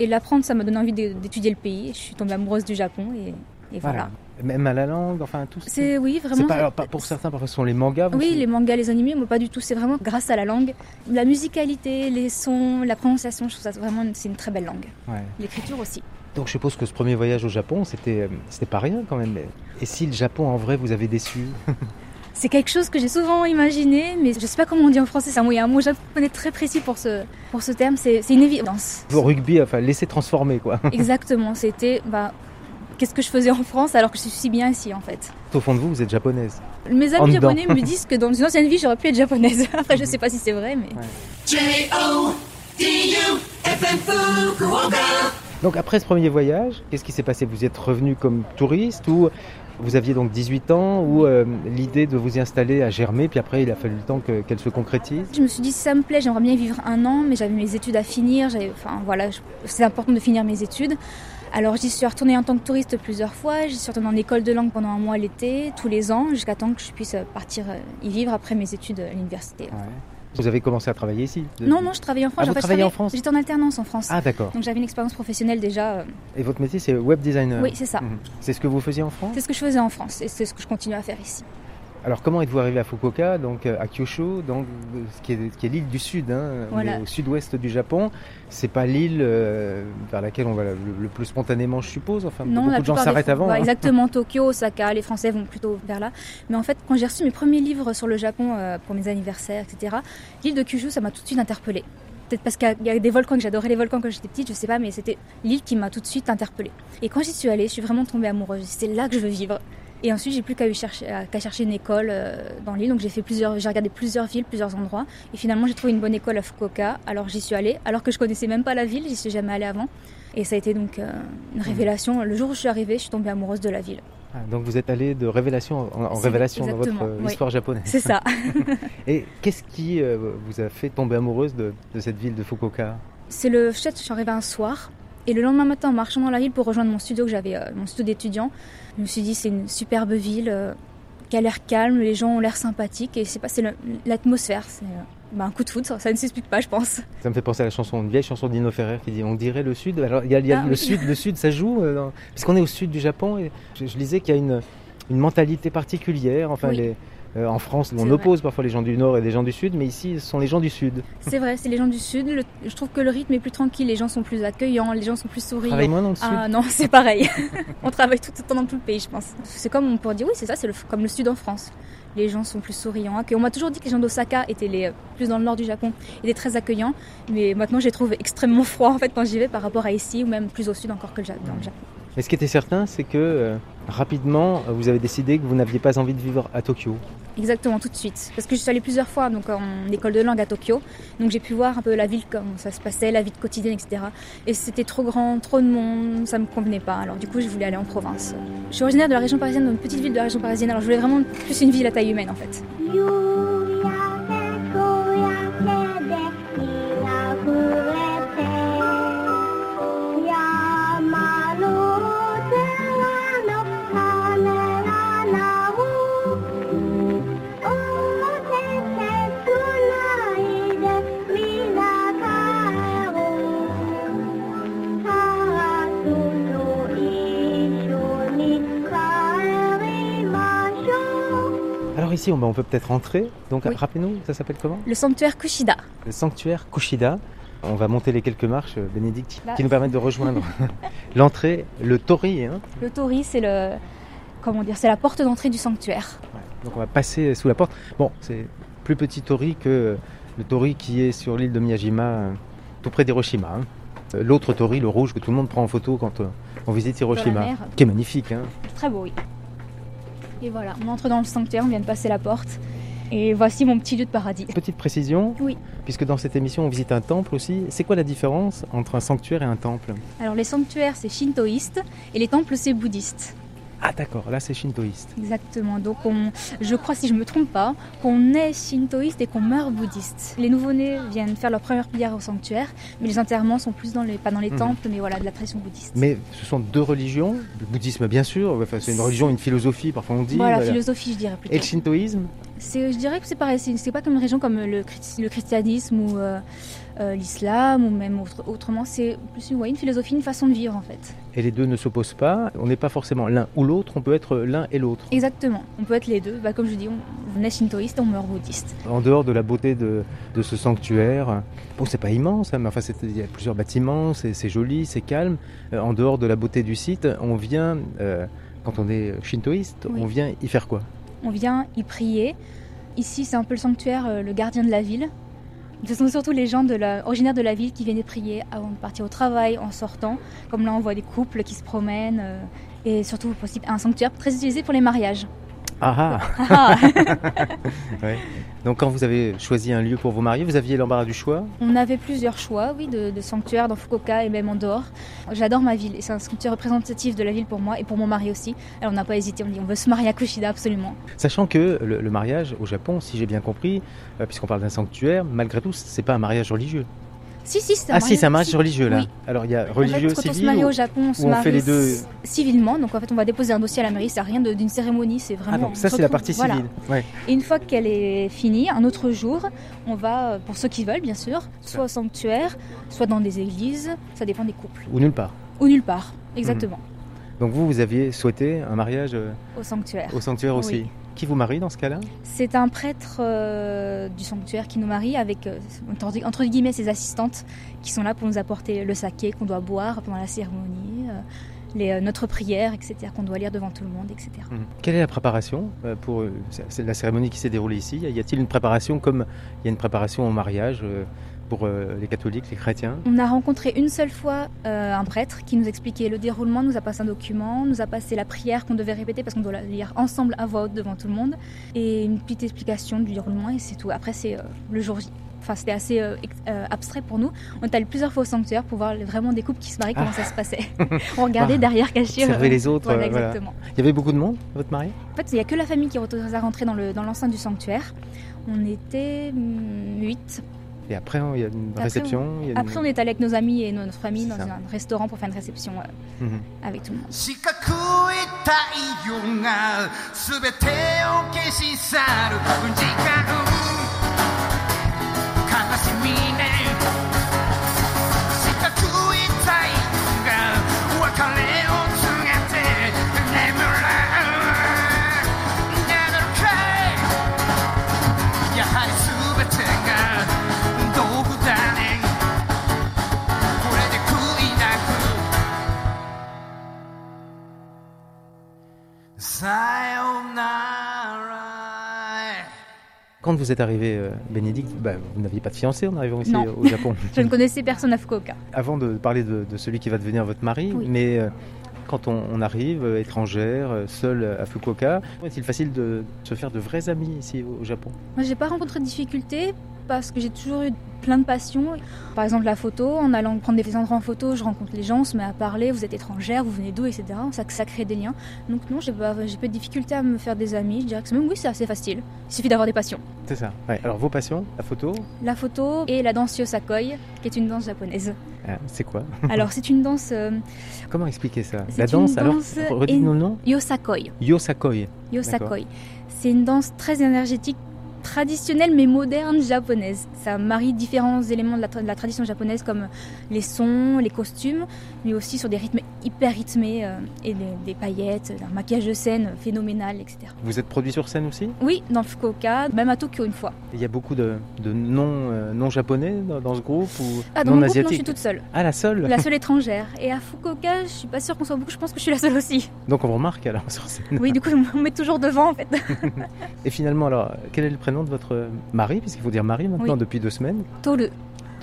Et l'apprendre, ça m'a donné envie d'é- d'étudier le pays. Je suis tombée amoureuse du Japon et, et voilà. Même à la langue, enfin tout. C'est oui, vraiment. pas, alors, pas- pour certains, parfois, ce sont les mangas. Oui, les mangas, les animés, moi pas du tout. C'est vraiment grâce à la langue, la musicalité, les sons, la prononciation. Je trouve ça vraiment, c'est une très belle langue. Ouais. L'écriture aussi. Donc je suppose que ce premier voyage au Japon, c'était, euh, c'était pas rien quand même. Et si le Japon en vrai vous avez déçu? C'est quelque chose que j'ai souvent imaginé, mais je sais pas comment on dit en français. C'est un mot, il y a un mot japonais très précis pour ce, pour ce terme. C'est c'est une évidence. Au rugby, enfin laisser transformer quoi. Exactement. C'était, bah, qu'est-ce que je faisais en France alors que je suis si bien ici en fait. Au fond de vous, vous êtes japonaise. Mes En amis dedans. japonais me disent que dans une ancienne vie, j'aurais pu être japonaise. Après, je sais pas si c'est vrai, mais. Donc après ce premier voyage, qu'est-ce qui s'est passé? Vous êtes revenu comme touriste ou vous aviez donc 18 ans ou euh, l'idée de vous y installer a germé puis après il a fallu le temps que- qu'elle se concrétise? Je me suis dit, si ça me plaît, j'aimerais bien y vivre un an, mais j'avais mes études à finir. Enfin, voilà, c'est important de finir mes études. Alors, j'y suis retournée en tant que touriste plusieurs fois. J'y suis retournée en école de langue pendant un mois l'été, tous les ans, jusqu'à temps que je puisse partir euh, y vivre après mes études à l'université. Vous avez commencé à travailler ici de- Non, non, je travaillais en France. Ah, vous En fait, je travaillez en France J'étais en alternance en France. Ah d'accord. Donc, j'avais une expérience professionnelle déjà. euh, Et votre métier c'est web designer Oui, c'est ça. Mhm. C'est ce que vous faisiez en France C'est ce que je faisais en France et c'est ce que je continue à faire ici. Alors comment êtes-vous arrivé à Fukuoka, donc euh, à Kyushu, donc euh, ce qui est, l'île du sud, hein, Voilà. au sud-ouest du Japon. C'est pas l'île euh, vers laquelle on va le, le plus spontanément, je suppose. Enfin, Non, beaucoup de gens s'arrêtent avant. Ouais, hein. Exactement, Tokyo, Osaka, les Français vont plutôt vers là. Mais en fait, quand j'ai reçu mes premiers livres sur le Japon euh, pour mes anniversaires, etc., l'île de Kyushu, ça m'a tout de suite interpellée. Peut-être parce qu'il y a- il y a des volcans que j'adorais les volcans quand j'étais petite, je sais pas, mais c'était l'île qui m'a tout de suite interpellée. Et quand j'y suis allée, je suis vraiment tombée amoureuse. C'est là que je veux vivre. Et ensuite, j'ai plus qu'à chercher, une école euh, dans l'île. Donc j'ai fait plusieurs, j'ai regardé plusieurs villes, plusieurs endroits. Et finalement, j'ai trouvé une bonne école à Fukuoka. Alors j'y suis allée, alors que je connaissais même pas la ville, j'y suis jamais allée avant. Et ça a été donc euh, une révélation. Le jour où je suis arrivée, je suis tombée amoureuse de la ville. Ah, donc vous êtes allé de révélation en, révélation dans votre euh, oui. histoire japonaise. C'est ça. Et qu'est-ce qui euh, vous a fait tomber amoureuse de, de cette ville de Fukuoka? C'est le fait, je suis arrivée un soir. Et le lendemain matin, en marchant dans la ville pour rejoindre mon studio que j'avais, euh, mon studio d'étudiant, je me suis dit c'est une superbe ville euh, qui a l'air calme, les gens ont l'air sympathiques et c'est pas, c'est l'atmosphère, c'est euh, bah, un coup de foudre, ça, ça ne s'explique pas, je pense. Ça me fait penser à la chanson, une vieille chanson d'Ino Ferrer qui dit On dirait le sud. Alors il y a, il y a Ah, le oui. sud, le sud, ça joue euh, dans- puisqu'on est au sud du Japon. Et je, je lisais qu'il y a une, une mentalité particulière. Enfin, Oui. les, euh, en France, on oppose parfois les gens du nord et les gens du sud, mais ici, ce sont les gens du sud. C'est vrai, c'est les gens du sud. le- je trouve que le rythme est plus tranquille, les gens sont plus accueillants, les gens sont plus souriants. Travaille moins dans le sud. Ah non, c'est pareil. on travaille tout le temps dans tout le pays, je pense. C'est comme on pourrait dire, oui, c'est ça, c'est le- comme le sud en France. Les gens sont plus souriants. accueillants. On m'a toujours dit que les gens d'Osaka étaient les euh, plus dans le nord du Japon, étaient très accueillants. Mais maintenant, je les trouve extrêmement froids en fait quand j'y vais par rapport à ici ou même plus au sud encore que le dans le Japon. Mais ce qui était certain, c'est que euh, rapidement, vous avez décidé que vous n'aviez pas envie de vivre à Tokyo. Exactement, tout de suite. Parce que je suis allée plusieurs fois donc, en école de langue à Tokyo. Donc j'ai pu voir un peu la ville, comment ça se passait, la vie quotidienne, etc. Et c'était trop grand, trop de monde, ça me convenait pas. Alors du coup, je voulais aller en province. Je suis originaire de la région parisienne, d'une petite ville de la région parisienne. Alors je voulais vraiment plus une ville à taille humaine en fait. Ici, on, on peut peut-être rentrer. Donc Oui. rappelez-nous, ça s'appelle comment? Le sanctuaire Kushida. Le sanctuaire Kushida. On va monter les quelques marches, euh, Bénédicte, Là. qui nous permettent de rejoindre l'entrée, le tori. hein. Le tori, c'est le. Comment dire C'est la porte d'entrée du sanctuaire. Donc on va passer sous la porte. Bon, c'est plus petit tori que euh, le tori qui est sur l'île de Miyajima, euh, tout près d'Hiroshima. hein. L'autre tori, le rouge, que tout le monde prend en photo quand on visite Hiroshima, qui est magnifique. hein. Très beau, oui. Et voilà, on entre dans le sanctuaire, on vient de passer la porte. Et voici mon petit lieu de paradis. Petite précision, Oui. puisque dans cette émission on visite un temple aussi. C'est quoi la différence entre un sanctuaire et un temple? Alors les sanctuaires, c'est shintoïste et les temples, c'est bouddhiste. Ah d'accord, là c'est shintoïste. Exactement. Donc on, je crois, si je me trompe pas, qu'on est shintoïste et qu'on meurt bouddhiste. Les nouveau-nés viennent faire leur première prière au sanctuaire, mais les enterrements sont plus dans les, pas dans les Mhm. temples, mais voilà, de la tradition bouddhiste. Mais ce sont deux religions, le bouddhisme bien sûr, enfin, c'est une religion, une philosophie, parfois on dit. voilà, voilà. philosophie, je dirais plutôt. Et le shintoïsme? Je dirais que c'est pareil. C'est, pas comme une région comme le, le christianisme ou euh, euh, l'islam ou même autre- autrement. C'est plus une, ouais, une philosophie, une façon de vivre en fait. Et les deux ne s'opposent pas, on n'est pas forcément l'un ou l'autre, on peut être l'un et l'autre. Exactement. On peut être les deux. Bah, comme je dis, on, on est shintoïste on meurt bouddhiste. En dehors de la beauté de, de ce sanctuaire, bon c'est pas immense, hein, mais enfin il y a plusieurs bâtiments, c'est joli, c'est calme. Euh, en dehors de la beauté du site, on vient, euh, quand on est shintoïste, Oui. on vient y faire quoi? On vient y prier. Ici, c'est un peu le sanctuaire, le gardien de la ville. Ce sont surtout les gens originaires de la ville qui viennent prier avant de partir au travail, en sortant. Comme là, on voit des couples qui se promènent. euh, et surtout, un sanctuaire très utilisé pour les mariages. Ah Ah, Ouais. Donc quand vous avez choisi un lieu pour vous marier, vous aviez l'embarras du choix? On avait plusieurs choix, oui, de, de sanctuaires dans Fukuoka et même en dehors. J'adore ma ville et c'est un sanctuaire représentatif de la ville pour moi et pour mon mari aussi. Alors on n'a pas hésité, on dit on veut se marier à Kushida absolument. Sachant que le, le mariage au Japon, si j'ai bien compris, euh, puisqu'on parle d'un sanctuaire, malgré tout, c'est pas un mariage religieux. Si, si, c'est un Ah si, c'est un mariage religieux là. Oui. Alors il y a En religieux, fait, quand on se civil marie au Japon, on se on marie fait les deux civilement. Donc en fait, on va déposer un dossier à la mairie. C'est rien d'une cérémonie, c'est Ah vraiment. donc ça c'est la partie voilà. civile. Ouais. Et une fois qu'elle est finie, un autre jour, on va, pour ceux qui veulent bien sûr, soit au sanctuaire, soit dans des églises. Ça dépend des couples. Ou nulle part. Ou nulle part. Exactement. Donc vous, vous aviez souhaité un mariage euh, Au sanctuaire. au sanctuaire aussi. Oui. Qui vous marie dans ce cas-là? C'est un prêtre euh, du sanctuaire qui nous marie avec, euh, entre, guillemets, ses assistantes qui sont là pour nous apporter le saké qu'on doit boire pendant la cérémonie, euh, les, notre prière, etc., qu'on doit lire devant tout le monde, etc. Mhm. Quelle est la préparation pour la cérémonie qui s'est déroulée ici Y a-t-il une préparation comme il y a une préparation au mariage pour euh, les catholiques, les chrétiens? On a rencontré une seule fois euh, un prêtre qui nous expliquait le déroulement, nous a passé un document, nous a passé la prière qu'on devait répéter parce qu'on doit la lire ensemble à voix haute devant tout le monde, et une petite explication du déroulement, et c'est tout. Après, c'est euh, le jour J. Enfin, c'était assez euh, euh, abstrait pour nous. On est allé plusieurs fois au sanctuaire pour voir vraiment des couples qui se marient, comment ça se passait. On regardait Ah. derrière caché. Observer les autres, Voilà, voilà. exactement. Il y avait beaucoup de monde, votre mariée En fait, il n'y a que la famille qui est autorisée à rentrer dans le- dans l'enceinte du sanctuaire. On était hum, huit. Et après, il y a une Après, réception il y a une- Après, on est allé avec nos amis et notre famille dans ça. un restaurant pour faire une réception euh, Mhm. avec tout le monde. Quand vous êtes arrivé, euh, Bénédicte, bah, vous n'aviez pas de fiancé en arrivant ici Non. euh, au Japon. Je ne connaissais personne à Fukuoka. Avant de parler de, de celui qui va devenir votre mari, Oui. mais euh, quand on, on arrive, euh, étrangère, seule à Fukuoka, est-il facile de se faire de vrais amis ici au, au Japon? Moi, j'ai pas rencontré de difficultés parce que j'ai toujours eu plein de passions. Par exemple, la photo, en allant prendre des endroits en photo, je rencontre les gens, on se met à parler, vous êtes étrangère, vous venez d'où, etc. Ça, ça crée des liens. Donc non, j'ai pas, j'ai pas de difficulté à me faire des amis. Je dirais que c'est même oui, c'est assez facile. Il suffit d'avoir des passions. C'est ça. Ouais. Alors vos passions, la photo, La photo et la danse yosakoi, qui est une danse japonaise. ah, c'est quoi Alors c'est une danse euh, Comment expliquer ça C'est La danse, alors danse Redites-nous le nom yosakoi. Yosakoi. Yosakoi. C'est une danse très énergétique, traditionnelle mais moderne japonaise. Ça marie différents éléments de la, tradition japonaise comme les sons, les costumes, mais aussi sur des rythmes hyper rythmés euh, et des, des paillettes, un maquillage de scène phénoménal, etc. Vous êtes produit sur scène aussi? Oui, dans le Fukuoka, même à Tokyo une fois. Il y a beaucoup de, de non, euh, non japonais dans, dans ce groupe ou Ah, dans non mon groupe, non, je suis toute seule. Ah, la seule La seule étrangère. Et à Fukuoka, je suis pas sûre qu'on soit beaucoup, je pense que je suis la seule aussi. Donc on vous remarque alors sur scène. Oui, du coup, on me met toujours devant en fait. Et finalement, alors, quel est le prénom de votre mari? Puisqu'il faut dire mari maintenant Oui. depuis deux semaines. Toru.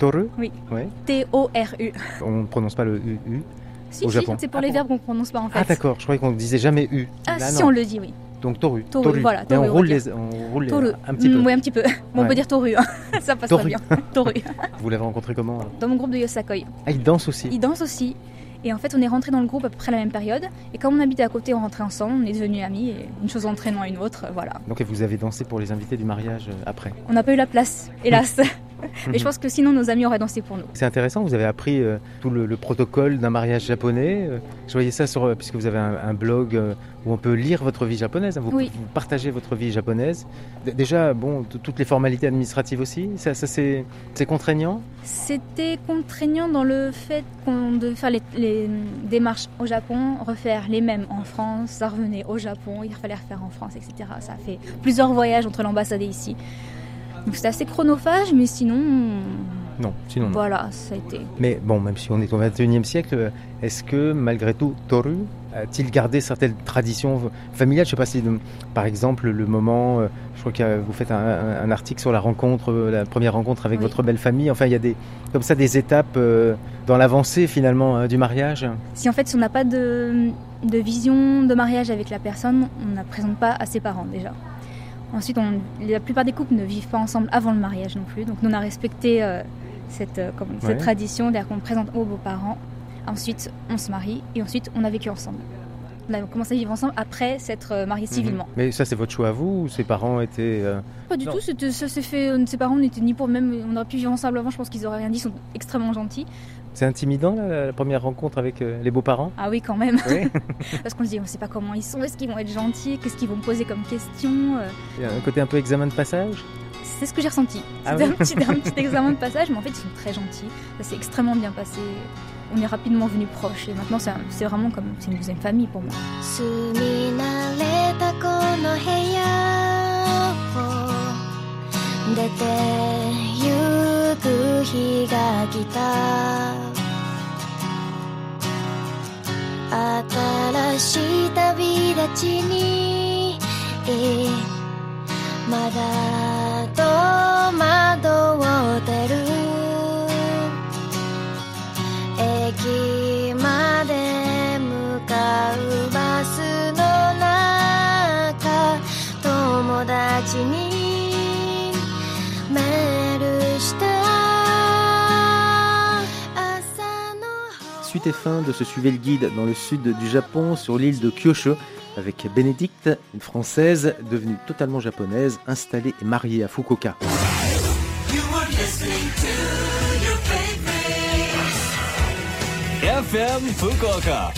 Toru Oui. Ouais. T-O-R-U. On ne prononce pas le UU. Si, Au si, Japon. c'est pour Ah les verbes qu'on prononce pas en fait. Ah d'accord, je croyais qu'on ne disait jamais U. Ah, Là, si, non. on le dit, oui. Donc Toru. Toru, voilà, Et Toru, on roule, les, on roule les- Toru. un petit peu. Mm, oui, un petit peu. Bon, on Ouais. peut dire Toru. hein. Ça passe Toru. pas bien. Toru. Vous l'avez rencontré comment Dans mon groupe de Yosakoi. Ah, il danse aussi. Il danse aussi. Et en fait, on est rentré dans le groupe à peu près à la même période. Et comme on habitait à côté, on rentrait ensemble, on est devenus amis. Et une chose entraînant une autre, voilà. Donc et vous avez dansé pour les invités du mariage euh, après. On n'a pas eu la place, hélas. Mais je pense que sinon, nos amis auraient dansé pour nous. C'est intéressant, vous avez appris euh, tout le, le protocole d'un mariage japonais. Euh, je voyais ça sur, euh, puisque vous avez un, un blog euh, où on peut lire votre vie japonaise, hein, vous, Oui. vous partagez votre vie japonaise. D- déjà, bon, toutes les formalités administratives aussi, ça, c'est contraignant? C'était contraignant dans le fait qu'on devait faire les, les démarches au Japon, refaire les mêmes en France, ça revenait au Japon, il fallait refaire en France, etc. Ça a fait plusieurs voyages entre l'ambassade et ici. Donc c'était assez chronophage, mais sinon, Non, sinon non. voilà, ça a été. Mais bon, même si on est au 21e siècle, euh, est-ce que malgré tout, Toru a-t-il gardé certaines traditions familiales? Je ne sais pas si, euh, par exemple, le moment, euh, je crois que vous faites un, article sur la rencontre, euh, la première rencontre avec Oui. votre belle famille. Enfin, il y a des, comme ça des étapes euh, dans l'avancée finalement euh, du mariage? Si en fait, si on n'a pas de, de vision de mariage avec la personne, on ne la présente pas à ses parents déjà. Ensuite, on- la plupart des couples ne vivent pas ensemble avant le mariage non plus. Donc, nous, on a respecté euh, cette, euh, comment- cette Ouais. tradition, c'est-à-dire qu'on présente aux beaux-parents. Ensuite, on se marie et ensuite, on a vécu ensemble. On a commencé à vivre ensemble après s'être euh, mariés civilement. Mhm. Mais ça, c'est votre choix à vous ou ses parents étaient. euh, Pas du Non. tout, ça s'est fait. Ses parents n'étaient ni pour même. On aurait pu vivre ensemble avant, je pense qu'ils auraient rien dit, ils sont extrêmement gentils. C'est intimidant la, la première rencontre avec euh, les beaux-parents Ah oui, quand même. Oui. Parce qu'on se dit, on sait pas comment ils sont, est-ce qu'ils vont être gentils, qu'est-ce qu'ils vont me poser comme question. euh, Il y a un côté un peu examen de passage C'est ce que j'ai ressenti. Ah C'était oui un, petit, un petit examen de passage, mais en fait, ils sont très gentils. Ça s'est extrêmement bien passé. On est rapidement venus proches et maintenant, c'est un- c'est vraiment comme c'est une deuxième famille pour moi. 住み慣れたこの部屋を出てゆく日が来た しい旅立ちに。まだ Suite et fin de ce Suivez le guide dans le sud du Japon, sur l'île de Kyushu, avec Bénédicte, une française devenue totalement japonaise, installée et mariée à Fukuoka. FM Fukuoka.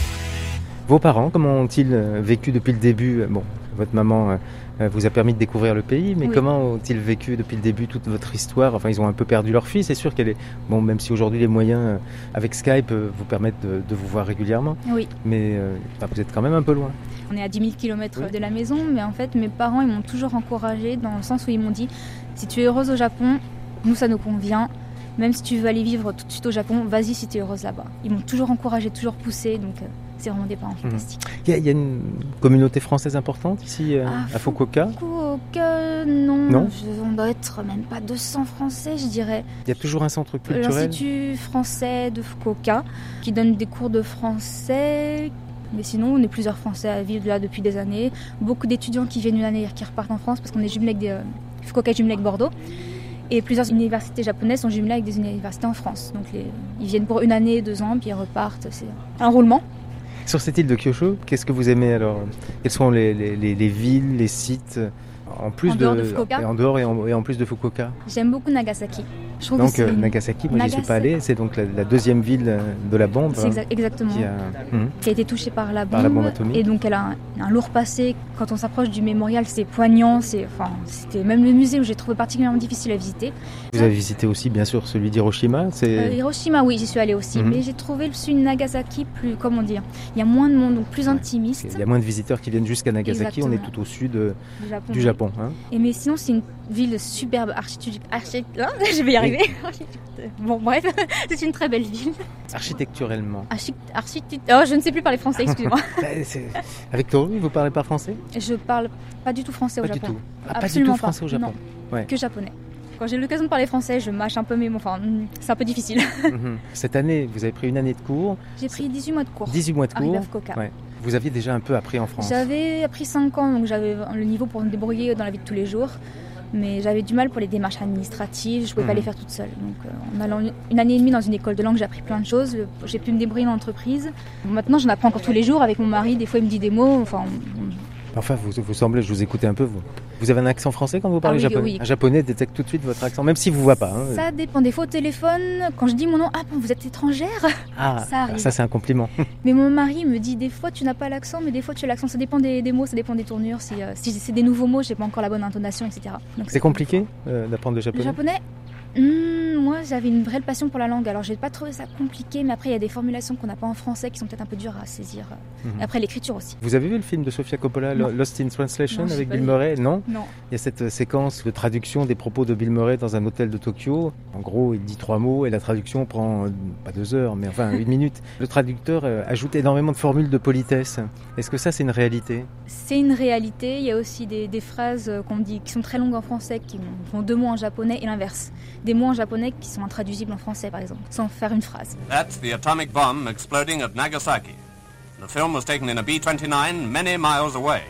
Vos parents, comment ont-ils euh, vécu depuis le début? Bon, votre maman euh, vous a permis de découvrir le pays, mais Oui. comment ont-ils vécu depuis le début toute votre histoire? Enfin, ils ont un peu perdu leur fille, c'est sûr qu'elle est. Bon, même si aujourd'hui les moyens euh, avec Skype euh, vous permettent de, de vous voir régulièrement, Oui, mais euh, enfin, vous êtes quand même un peu loin. on est à 10 000 km Oui. de la maison, mais en fait, mes parents, ils m'ont toujours encouragée dans le sens où ils m'ont dit si tu es heureuse au Japon, nous, ça nous convient. Même si tu veux aller vivre tout de suite au Japon, vas-y si tu es heureuse là-bas. Ils m'ont toujours encouragée, toujours poussée, donc euh, c'est vraiment des parents Mhm. fantastiques. Il y, a- il y a une communauté française importante ici euh, Ah, à Fukuoka. Fukuoka, non. Non Je- on doit être même pas 200 Français, je dirais. Il y a toujours un centre culturel. L'Institut français de Fukuoka, qui donne des cours de français. Mais sinon, on est plusieurs Français à vivre là depuis des années. Beaucoup d'étudiants qui viennent une année et qui repartent en France parce qu'on est jumelé avec des, euh, Fukuoka est jumelé avec Bordeaux. Et plusieurs universités japonaises sont jumelées avec des universités en France. Donc les- ils viennent pour une année, deux ans, puis ils repartent. C'est un roulement. Sur cette île de Kyushu, qu'est-ce que vous aimez alors? Quelles sont les, les- les- les villes, les sites? En plus En dehors de Fukuoka. en dehors et en, et en plus de Fukuoka. J'aime beaucoup Nagasaki. Donc euh, Nagasaki, moi j'y suis pas Nagasaki. allé, c'est donc la, la deuxième ville euh, de la bombe. C'est hein, exa- exactement. qui a- qui a été touchée par la bombe. Par la bombe atomique. Et donc elle a un, un lourd passé. Quand on s'approche du mémorial, c'est poignant. C'est, enfin, c'était même le musée où j'ai trouvé particulièrement difficile à visiter. Vous avez visité aussi bien sûr celui d'Hiroshima, c'est Euh, Hiroshima, oui, j'y suis allée aussi. Mhm. Mais j'ai trouvé le celui de Nagasaki plus, comment dire, il y a moins de monde, donc plus intimiste il y a moins de visiteurs qui viennent jusqu'à Nagasaki, on est tout au sud du Japon. du Japon. hein. Et mais sinon, c'est une ville superbe, architecture. Archi... hein, je vais y arriver. bon, bref, c'est une très belle ville. Architecturellement. Archi... architect- Oh, je ne sais plus parler français, excusez-moi. Bah, Avec Toru, vous parlez pas français? Je parle pas du tout français au Pas du Japon. tout. Ah, pas du tout français au Japon. Non. Ouais. que japonais. Quand j'ai l'occasion de parler français, je mâche un peu mes mots. Enfin, hmm, c'est un peu difficile. Mhm. Cette année, vous avez pris une année de cours, J'ai pris 18 mois de cours. 18 mois de Arrivé cours. Ouais. Vous aviez déjà un peu appris en France. J'avais appris 5 ans, donc j'avais le niveau pour me débrouiller dans la vie de tous les jours. Mais j'avais du mal pour les démarches administratives, je pouvais pas Mhm. les faire toute seule. Donc euh, en allant une- année et demie dans une école de langue, j'ai appris plein de choses. J'ai pu me débrouiller en entreprise. Maintenant, j'en apprends encore tous les jours avec mon mari. Des fois, il me dit des mots. Enfin, Enfin, vous, vous semblez, je vous écoutais un peu, vous. Vous avez un accent français quand vous parlez Ah oui, japonais oui. Un japonais détecte tout de suite votre accent, même s'il vous voit pas. hein. ça dépend. Des fois, au téléphone, quand je dis mon nom, ah bon, vous êtes étrangère? Ah, ça arrive. ça c'est un compliment. Mais mon mari me dit des fois tu n'as pas l'accent, mais des fois tu as l'accent. Ça dépend des, des mots, ça dépend des tournures. Si, euh, si c'est des nouveaux mots, j'ai pas encore la bonne intonation, etc. C'est compliqué euh, d'apprendre le Le japonais japonais? Hmm, Moi, j'avais une vraie passion pour la langue. Alors, j'ai pas trouvé ça compliqué, mais après, il y a des formulations qu'on n'a pas en français qui sont peut-être un peu dures à saisir. Mhm. Après, l'écriture aussi. Vous avez vu le film de Sofia Coppola, Non. Lost in Translation, Non, avec Bill. Murray? Non Non. Il y a cette euh, séquence de traduction des propos de Bill Murray dans un hôtel de Tokyo. En gros, il dit trois mots et la traduction prend euh, pas deux heures, mais enfin une minute. Le traducteur euh, ajoute énormément de formules de politesse. Est-ce que ça, c'est une réalité? C'est une réalité. Il y a aussi des, des phrases qu'on dit qui sont très longues en français, qui font deux mots en japonais et l'inverse. Des mots en japonais qui sont intraduisibles en français, par exemple, sans faire une phrase. That's the atomic bomb exploding at Nagasaki. The film was taken in a B 29 many miles away.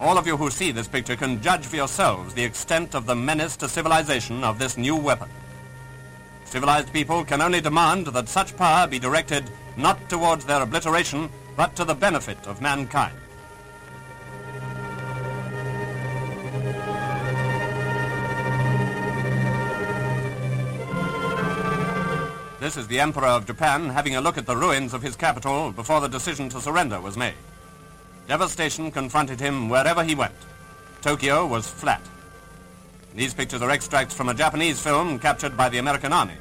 All of you who see this picture can judge for yourselves the extent of the menace to civilization of this new weapon. Civilized people can only demand that such power be directed not towards their obliteration, but to the benefit of mankind. This is the Emperor of Japan having a look at the ruins of his capital before the decision to surrender was made. Devastation confronted him wherever he went. Tokyo was flat. These pictures are extracts from a Japanese film captured by the American Army.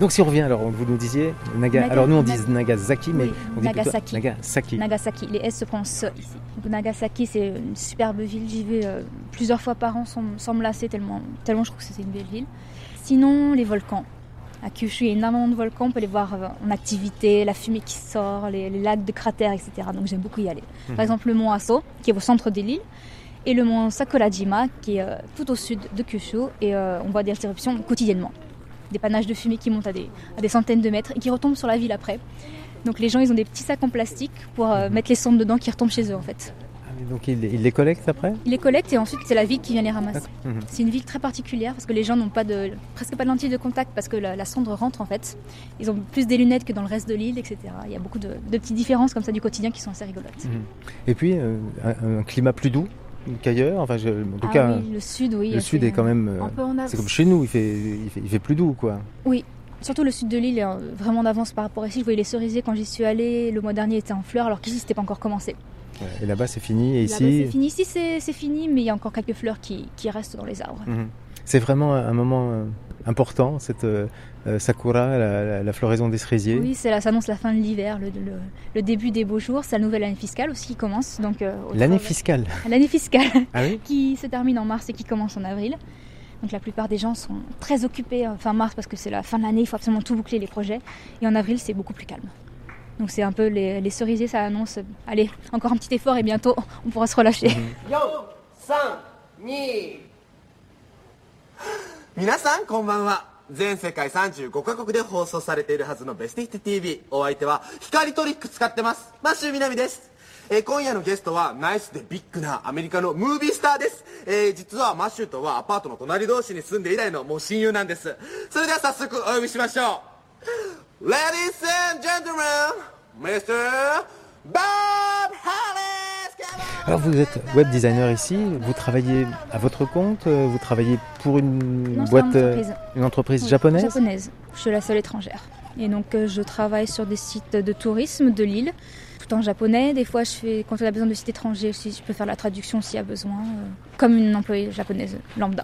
Donc si on revient, alors vous nous disiez, Naga... Naga- alors nous on dit Nag- Nagasaki, mais Oui, on dit Nagasaki. plutôt Nagasaki. Nagasaki. Les S se prononcent ici. Donc, Nagasaki, c'est une superbe ville. J'y vais euh, plusieurs fois par an sans, sans me lasser, tellement, tellement je trouve que c'est une belle ville. Sinon, les volcans. À Kyushu, il y a énormément de volcans. On peut les voir euh, en activité, la fumée qui sort, les, les lacs de cratères, etc. Donc j'aime beaucoup y aller. Mhm. Par exemple, le mont Aso, qui est au centre de l'île, et le mont Sakurajima, qui est euh, tout au sud de Kyushu. Et euh, on voit des éruptions quotidiennement. Des panaches de fumée qui montent à des, à des centaines de mètres et qui retombent sur la ville après. Donc les gens, ils ont des petits sacs en plastique pour euh, mettre les cendres dedans qui retombent chez eux en fait. Donc ils il les collectent après Ils les collectent et ensuite c'est la ville qui vient les ramasser. Mhm. C'est une ville très particulière parce que les gens n'ont pas de, presque pas de lentilles de contact parce que la, la cendre rentre en fait. Ils ont plus des lunettes que dans le reste de l'île, etc. Il y a beaucoup de, de petites différences comme ça du quotidien qui sont assez rigolotes. Mhm. Et puis euh, un, un climat plus doux qu'ailleurs. Enfin, je- en tout Ah cas, oui, le sud, oui. le sud est quand même. euh, c'est comme chez nous, il fait, il fait, il fait plus doux, quoi. Oui, surtout le sud de l'île est euh, vraiment en avance par rapport à ici. Je voyais les cerisiers quand j'y suis allée. Le mois dernier était en fleurs alors qu'ici c'était pas encore commencé. Ouais, Et là-bas, c'est fini. Et ici, c'est fini. Ici c'est fini, mais il y a encore quelques fleurs qui, qui restent dans les arbres. Mhm. c'est vraiment un moment euh, important, cette euh, euh, sakura, la, la- la floraison des cerisiers. Oui, ça annonce la fin de l'hiver, le, le- le début des beaux jours. C'est la nouvelle année fiscale aussi qui commence. Donc euh, L'année fiscale. L'année fiscale Ah oui qui se termine en mars et qui commence en avril. Donc la plupart des gens sont très occupés fin mars parce que c'est la fin de l'année, il faut absolument tout boucler les projets. Et en avril, c'est beaucoup plus calme. Donc c'est un peu les, les cerisiers, ça annonce, euh, allez, encore un petit effort et bientôt on pourra se relâcher. 4 3 2皆さんこんばんは。全世界35カ国で放送されているはずのベスティヒテ TV お相手は光トリック使ってます。マッシュみなみです。えー今夜のゲストはナイスでビッグなアメリカのムービースターです、えー実はマッシュとはアパートの隣同士に住んで以来のもう親友なんです。それでは早速お呼びしましょう Ladies and gentlemen Mr. Bob Harris Alors vous êtes web designer ici, vous travaillez à votre compte, euh, vous travaillez pour une Non, boîte, une euh, entreprise. une entreprise Oui, japonaise Japonaise. Je suis la seule étrangère. Et donc euh, je travaille sur des sites de tourisme de l'île, tout en japonais. Des fois, je fais, quand on a besoin de sites étrangers aussi, je peux faire la traduction s'il y a besoin, comme une employée japonaise lambda.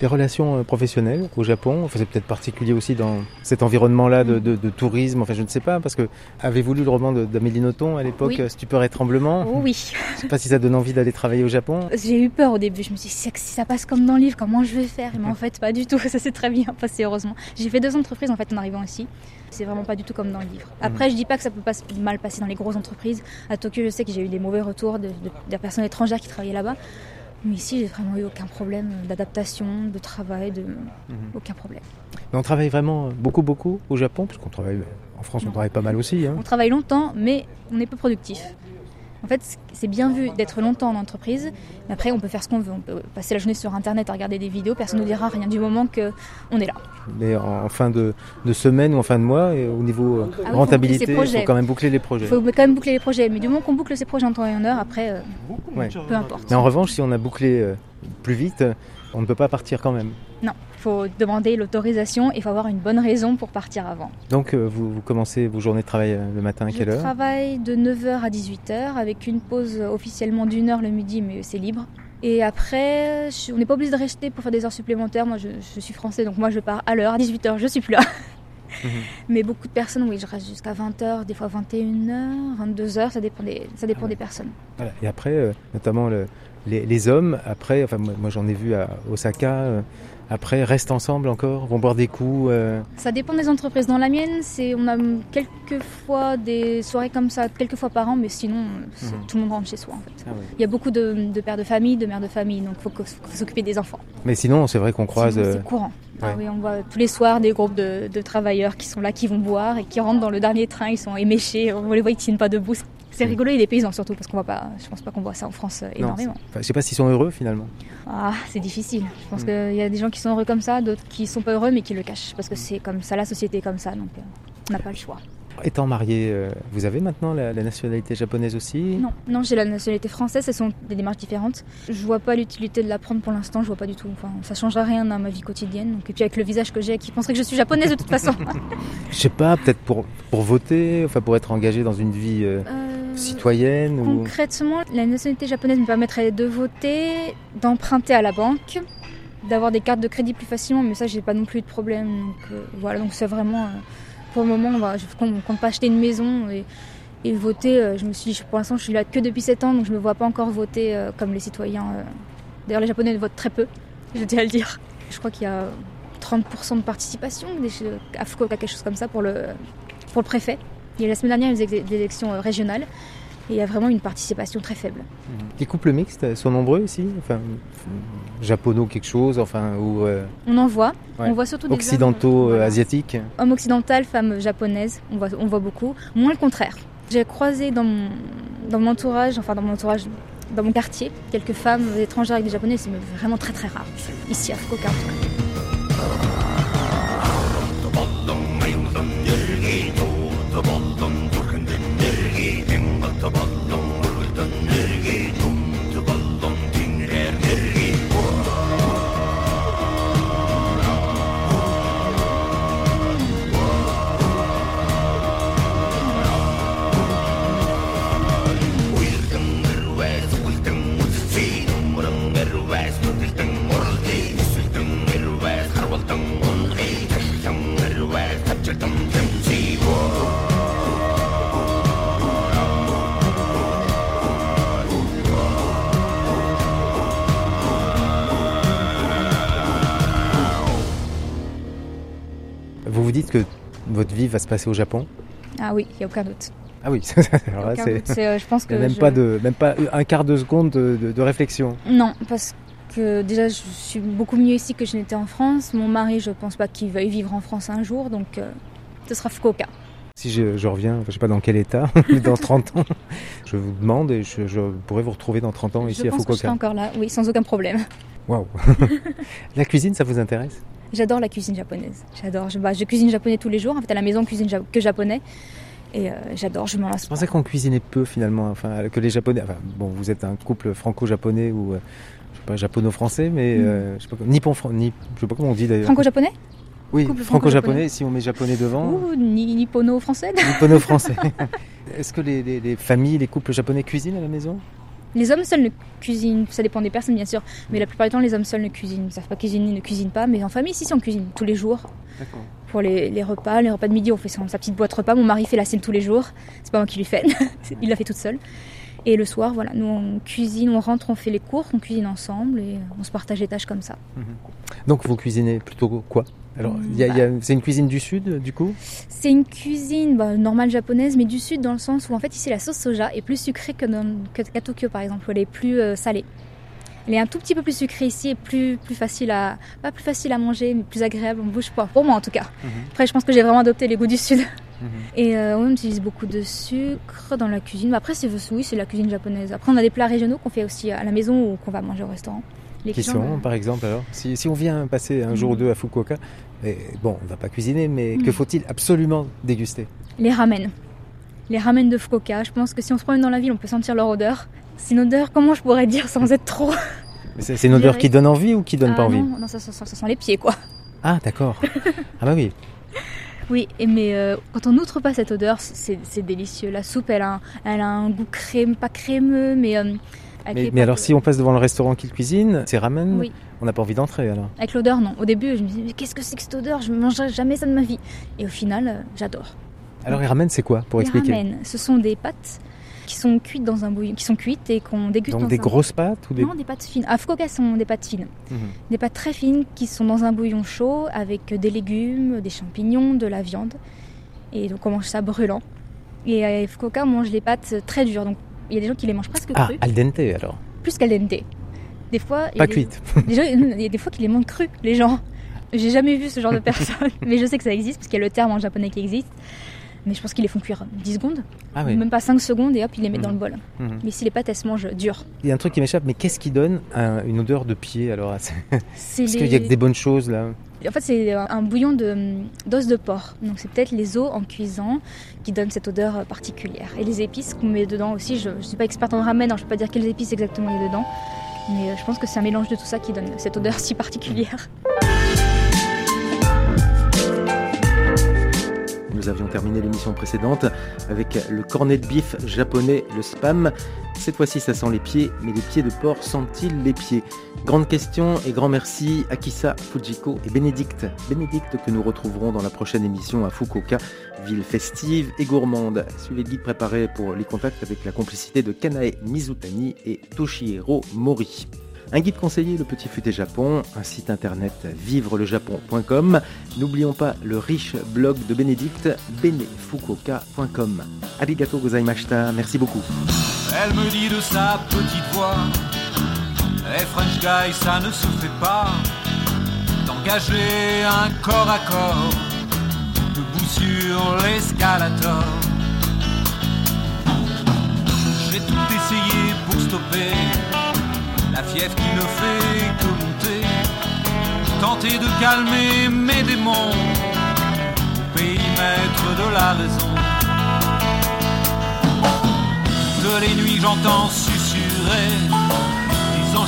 Les relations euh, professionnelles au Japon, enfin, c'est peut-être particulier aussi dans cet environnement-là de, de- de tourisme, enfin je ne sais pas, parce que avez-vous lu le roman d'Amélie Nothomb à l'époque, Oui. euh, Stupeur et Tremblement Oh oui. Je sais pas si ça donne envie d'aller travailler au Japon. J'ai eu peur au début. Je me suis dit, si ça passe comme dans le livre, comment je vais faire? Mais en fait, pas du tout. Ça s'est très bien passé, heureusement. J'ai fait deux entreprises en fait en arrivant ici. C'est vraiment pas du tout comme dans le livre. Après, je dis pas que ça peut pas mal passer dans les grosses entreprises. À Tokyo, je sais que j'ai eu des mauvais retours de, de, de personnes étrangères qui travaillaient là-bas. Mais ici, j'ai vraiment eu aucun problème d'adaptation, de travail, de aucun problème. Mais on travaille vraiment beaucoup, beaucoup au Japon, parce qu'on travaille en France, on travaille pas mal aussi. hein. On travaille longtemps, mais on est peu productif. En fait, c'est bien vu d'être longtemps en entreprise, mais après, on peut faire ce qu'on veut. On peut passer la journée sur Internet à regarder des vidéos, personne ne nous dira rien du moment qu'on est là. Mais en, fin de, de semaine ou en fin de mois, et au niveau euh, Ah rentabilité, il faut quand même boucler les projets. Il faut quand même boucler les projets, mais du moment qu'on boucle ses projets en temps et en heure, après, euh, Ouais. peu importe. Mais en revanche, si on a bouclé euh, plus vite, on ne peut pas partir quand même. Non, il faut demander l'autorisation et il faut avoir une bonne raison pour partir avant. Donc euh, vous, vous commencez vos journées de travail euh, le matin à Je quelle heure travaille de 9h à 18h avec une pause officiellement d'une heure le midi, mais c'est libre. Et après, je- on n'est pas obligé de rester pour faire des heures supplémentaires. Moi, je, je suis français, donc moi, je pars à l'heure, à 18h, je suis plus là. Mais beaucoup de personnes, oui, je reste jusqu'à 20h, des fois 21h, 22h, ça dépend des, ça dépend des personnes. Voilà. Et après, euh, notamment le- les, les hommes, après, enfin moi, moi, j'en ai vu à Osaka, euh, après restent ensemble encore, vont boire des coups. euh, Ça dépend des entreprises. Dans la mienne, c'est on a quelques fois des soirées comme ça, quelques fois par an, mais sinon, c'est- Mhm. tout le monde rentre chez soi. En fait. Ah. Il y a beaucoup de, de pères de famille, de mères de famille, donc il faut, faut s'occuper des enfants. Mais sinon, c'est vrai qu'on croise. Sinon, euh, C'est courant. Ah oui, on voit tous les soirs des groupes de, de travailleurs qui sont là, qui vont boire et qui rentrent dans le dernier train. Ils sont éméchés. On les voit, ils tiennent pas debout. C'est rigolo, et des paysans surtout, parce qu'on voit pas. Je pense pas qu'on voit ça en France euh, non, énormément. c'est- enfin, je sais pas s'ils sont heureux finalement. Ah, c'est difficile. Je pense Mm. qu'il y a des gens qui sont heureux comme ça, d'autres qui sont pas heureux mais qui le cachent, parce que c'est comme ça, la société est comme ça, donc euh, on n'a pas le choix. Étant marié, euh, vous avez maintenant la, la nationalité japonaise aussi? Non, non, j'ai la nationalité française, ce sont des démarches différentes. Je vois pas l'utilité de la prendre pour l'instant, je vois pas du tout. Enfin, ça changera rien dans ma vie quotidienne. Donc, et puis avec le visage que j'ai, qui penserait que je suis japonaise de toute façon. Je sais pas, peut-être pour, pour voter, enfin pour être engagé dans une vie euh, Euh, citoyenne ou... Concrètement, la nationalité japonaise me permettrait de voter, d'emprunter à la banque, d'avoir des cartes de crédit plus facilement, mais ça, j'ai pas non plus de problème. Donc euh, voilà, donc c'est vraiment. euh, pour le moment, on va, je ne compte pas acheter une maison et, voter. euh, je me suis dit, pour l'instant, je suis là que depuis 7 ans, donc je me vois pas encore voter euh, comme les citoyens. euh. D'ailleurs, les Japonais votent très peu, je tiens à le dire. Je crois qu'il y a 30% de participation à quelque chose comme ça, pour le préfet. Et la semaine dernière, il y a eu des élections euh, régionales. Et il y a vraiment une participation très faible. Les couples mixtes euh, sont nombreux ici Enfin, f- japono quelque chose, enfin, ou... euh, On en voit. ouais. On voit surtout des Occidentaux, hommes, euh, voilà. asiatiques Hommes occidental, femmes japonaises, on voit, on voit beaucoup. Moins le contraire. J'ai croisé dans mon, dans mon entourage, enfin dans mon entourage, dans mon quartier, quelques femmes étrangères avec des japonais, c'est vraiment très très rare. Ici à Fukuoka en tout cas. Vous va se passer au Japon Ah oui, il n'y a aucun doute. Ah oui, alors là, Aucun c'est... je pense que même, je- pas de, même pas un quart de seconde de, de- de réflexion. Non, parce que déjà je suis beaucoup mieux ici que je n'étais en France. Mon mari, je pense pas qu'il veuille vivre en France un jour, donc euh, ce sera Fukuoka. Si je, je reviens, je sais pas dans quel état, mais dans 30 ans, je vous demande et je, je pourrais vous retrouver dans 30 ans ici à que je serai Fukuoka. encore là, oui, sans aucun problème. Waouh La cuisine, ça vous intéresse? J'adore la cuisine japonaise. J'adore. Je, bah, je cuisine japonais tous les jours. En fait, à la maison, on cuisine ja- que japonais. Et euh, j'adore. Je m'en lasse Je pensais qu'on cuisinait peu finalement, enfin que les Japonais. Enfin, bon, vous êtes un couple franco-japonais ou euh, je sais pas japono-français, mais Mm. euh, je sais pas nippon, ni, je sais pas comment on dit d'ailleurs. Franco-japonais? Oui, franco-japonais. Si on met japonais devant, Ou ni nippono-français nippono-français. Est-ce que les, les- les familles, les couples japonais cuisinent à la maison? Les hommes seuls ne cuisinent. Ça dépend des personnes, bien sûr. Mais la plupart du temps, les hommes seuls ne cuisinent. Ne savent pas cuisiner, ne cuisinent pas. Mais en famille, si, si, on cuisine tous les jours. D'accord. Pour les, les repas, les repas de midi, on fait sa petite boîte repas. Mon mari fait la scène tous les jours. C'est pas moi qui lui fais. Il la fait toute seule. Et le soir, voilà, nous on cuisine, on rentre, on fait les cours, on cuisine ensemble et on se partage les tâches comme ça. Donc vous cuisinez plutôt quoi? Alors, y a- c'est une cuisine du sud, du coup? C'est une cuisine bah, normale japonaise, mais du sud dans le sens où en fait ici la sauce soja est plus sucrée que dans, que- qu'à Tokyo par exemple, où elle est plus euh, salée. Elle est un tout petit peu plus sucrée ici et plus, plus facile à pas plus facile à manger, mais plus agréable en bouche pour, pour moi en tout cas. Après je pense que j'ai vraiment adopté les goûts du sud. Et euh, on utilise beaucoup de sucre dans la cuisine. Après, c'est oui, c'est la cuisine japonaise. Après, on a des plats régionaux qu'on fait aussi à la maison ou qu'on va manger au restaurant. Les Qui sont, euh, par exemple, alors si, si on vient passer un jour ou deux à Fukuoka, et, bon, on va pas cuisiner, mais que Mm. faut-il absolument déguster? Les ramen. Les ramen de Fukuoka. Je pense que si on se promène dans la ville, on peut sentir leur odeur. C'est une odeur, comment je pourrais dire sans être trop. C'est une odeur qui donne envie ou qui donne Ah pas envie? non, non, ça, ça- ça sent les pieds, quoi. Ah, d'accord. ah bah oui. Oui, mais euh, quand on n'outre pas cette odeur, c'est délicieux. La soupe, elle a, un, elle a un goût crème, pas crémeux, mais euh, Mais, alors, si on passe devant le restaurant qui le cuisine, c'est ramen, Oui. on n'a pas envie d'entrer alors. avec l'odeur, non. Au début, je me disais, mais qu'est-ce que c'est que cette odeur? Je ne mangerai jamais ça de ma vie. Et au final, euh, j'adore. Alors, les ramen, c'est quoi pour les expliquer? ramen, ce sont des pâtes qui sont cuites dans un bouillon, qui sont cuites et qu'on déguste Donc dans des un- grosses pâtes ou des. Non, des pâtes fines. À Fukuoka, ce sont des pâtes fines. Mhm. Des pâtes très fines qui sont dans un bouillon chaud avec des légumes, des champignons, de la viande. Et donc on mange ça brûlant. Et à Fukuoka, on mange les pâtes très dures. Donc il y a des gens qui les mangent presque Ah, al dente alors. plus qu'al dente. Des fois, Pas cuite. des gens- il y a des fois qui les mangent crues, les gens. J'ai jamais vu ce genre de personnes, mais je sais que ça existe parce qu'il y a le terme en japonais qui existe. Mais je pense qu'ils les font cuire 10 secondes, Ah oui. même pas 5 secondes, et hop, ils les mettent Mhm. dans le bol. Mhm. Mais si les pâtes, elles se mangent dures. Il y a un truc qui m'échappe, mais qu'est-ce qui donne un- une odeur de pied alors Parce qu'il y a les- que des bonnes choses là? En fait, c'est un bouillon d'os de, porc. Donc, c'est peut-être les os en cuisant qui donnent cette odeur particulière. Et les épices qu'on met dedans aussi. Je ne suis pas experte en ramen, alors je ne peux pas dire quelles épices exactement il y a dedans. Mais euh, je pense que c'est un mélange de tout ça qui donne cette odeur si particulière. Nous avions terminé l'émission précédente avec le cornet de bif japonais, le spam. Cette fois-ci, ça sent les pieds, mais les pieds de porc sentent-ils les pieds? Grande question et grand merci à Kissa, Fujiko et Bénédicte. Bénédicte que nous retrouverons dans la prochaine émission à Fukuoka, ville festive et gourmande. Suivez le guide préparé pour les contacts avec la complicité de Kanae Mizutani et Toshihiro Mori. Un guide conseillé, le Petit Futé Japon, un site internet vivrelejapon.com. N'oublions pas le riche blog de Bénédicte, benefukuoka.com. Arigato gozaimashita, merci beaucoup. Eh French guy, ça ne se fait pas D'engager un corps à corps Debout sur l'escalator. J'ai tout essayé pour stopper La fièvre qui ne fait que monter Tenter de calmer mes démons Au périmètre de la raison. De les nuits j'entends susurrer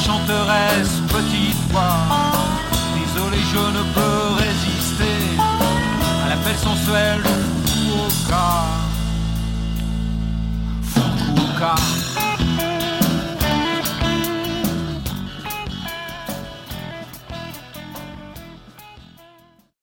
enchanteresses petite voix. Désolé, je ne peux résister à l'appel sensuel de Fukuoka. Fukuoka.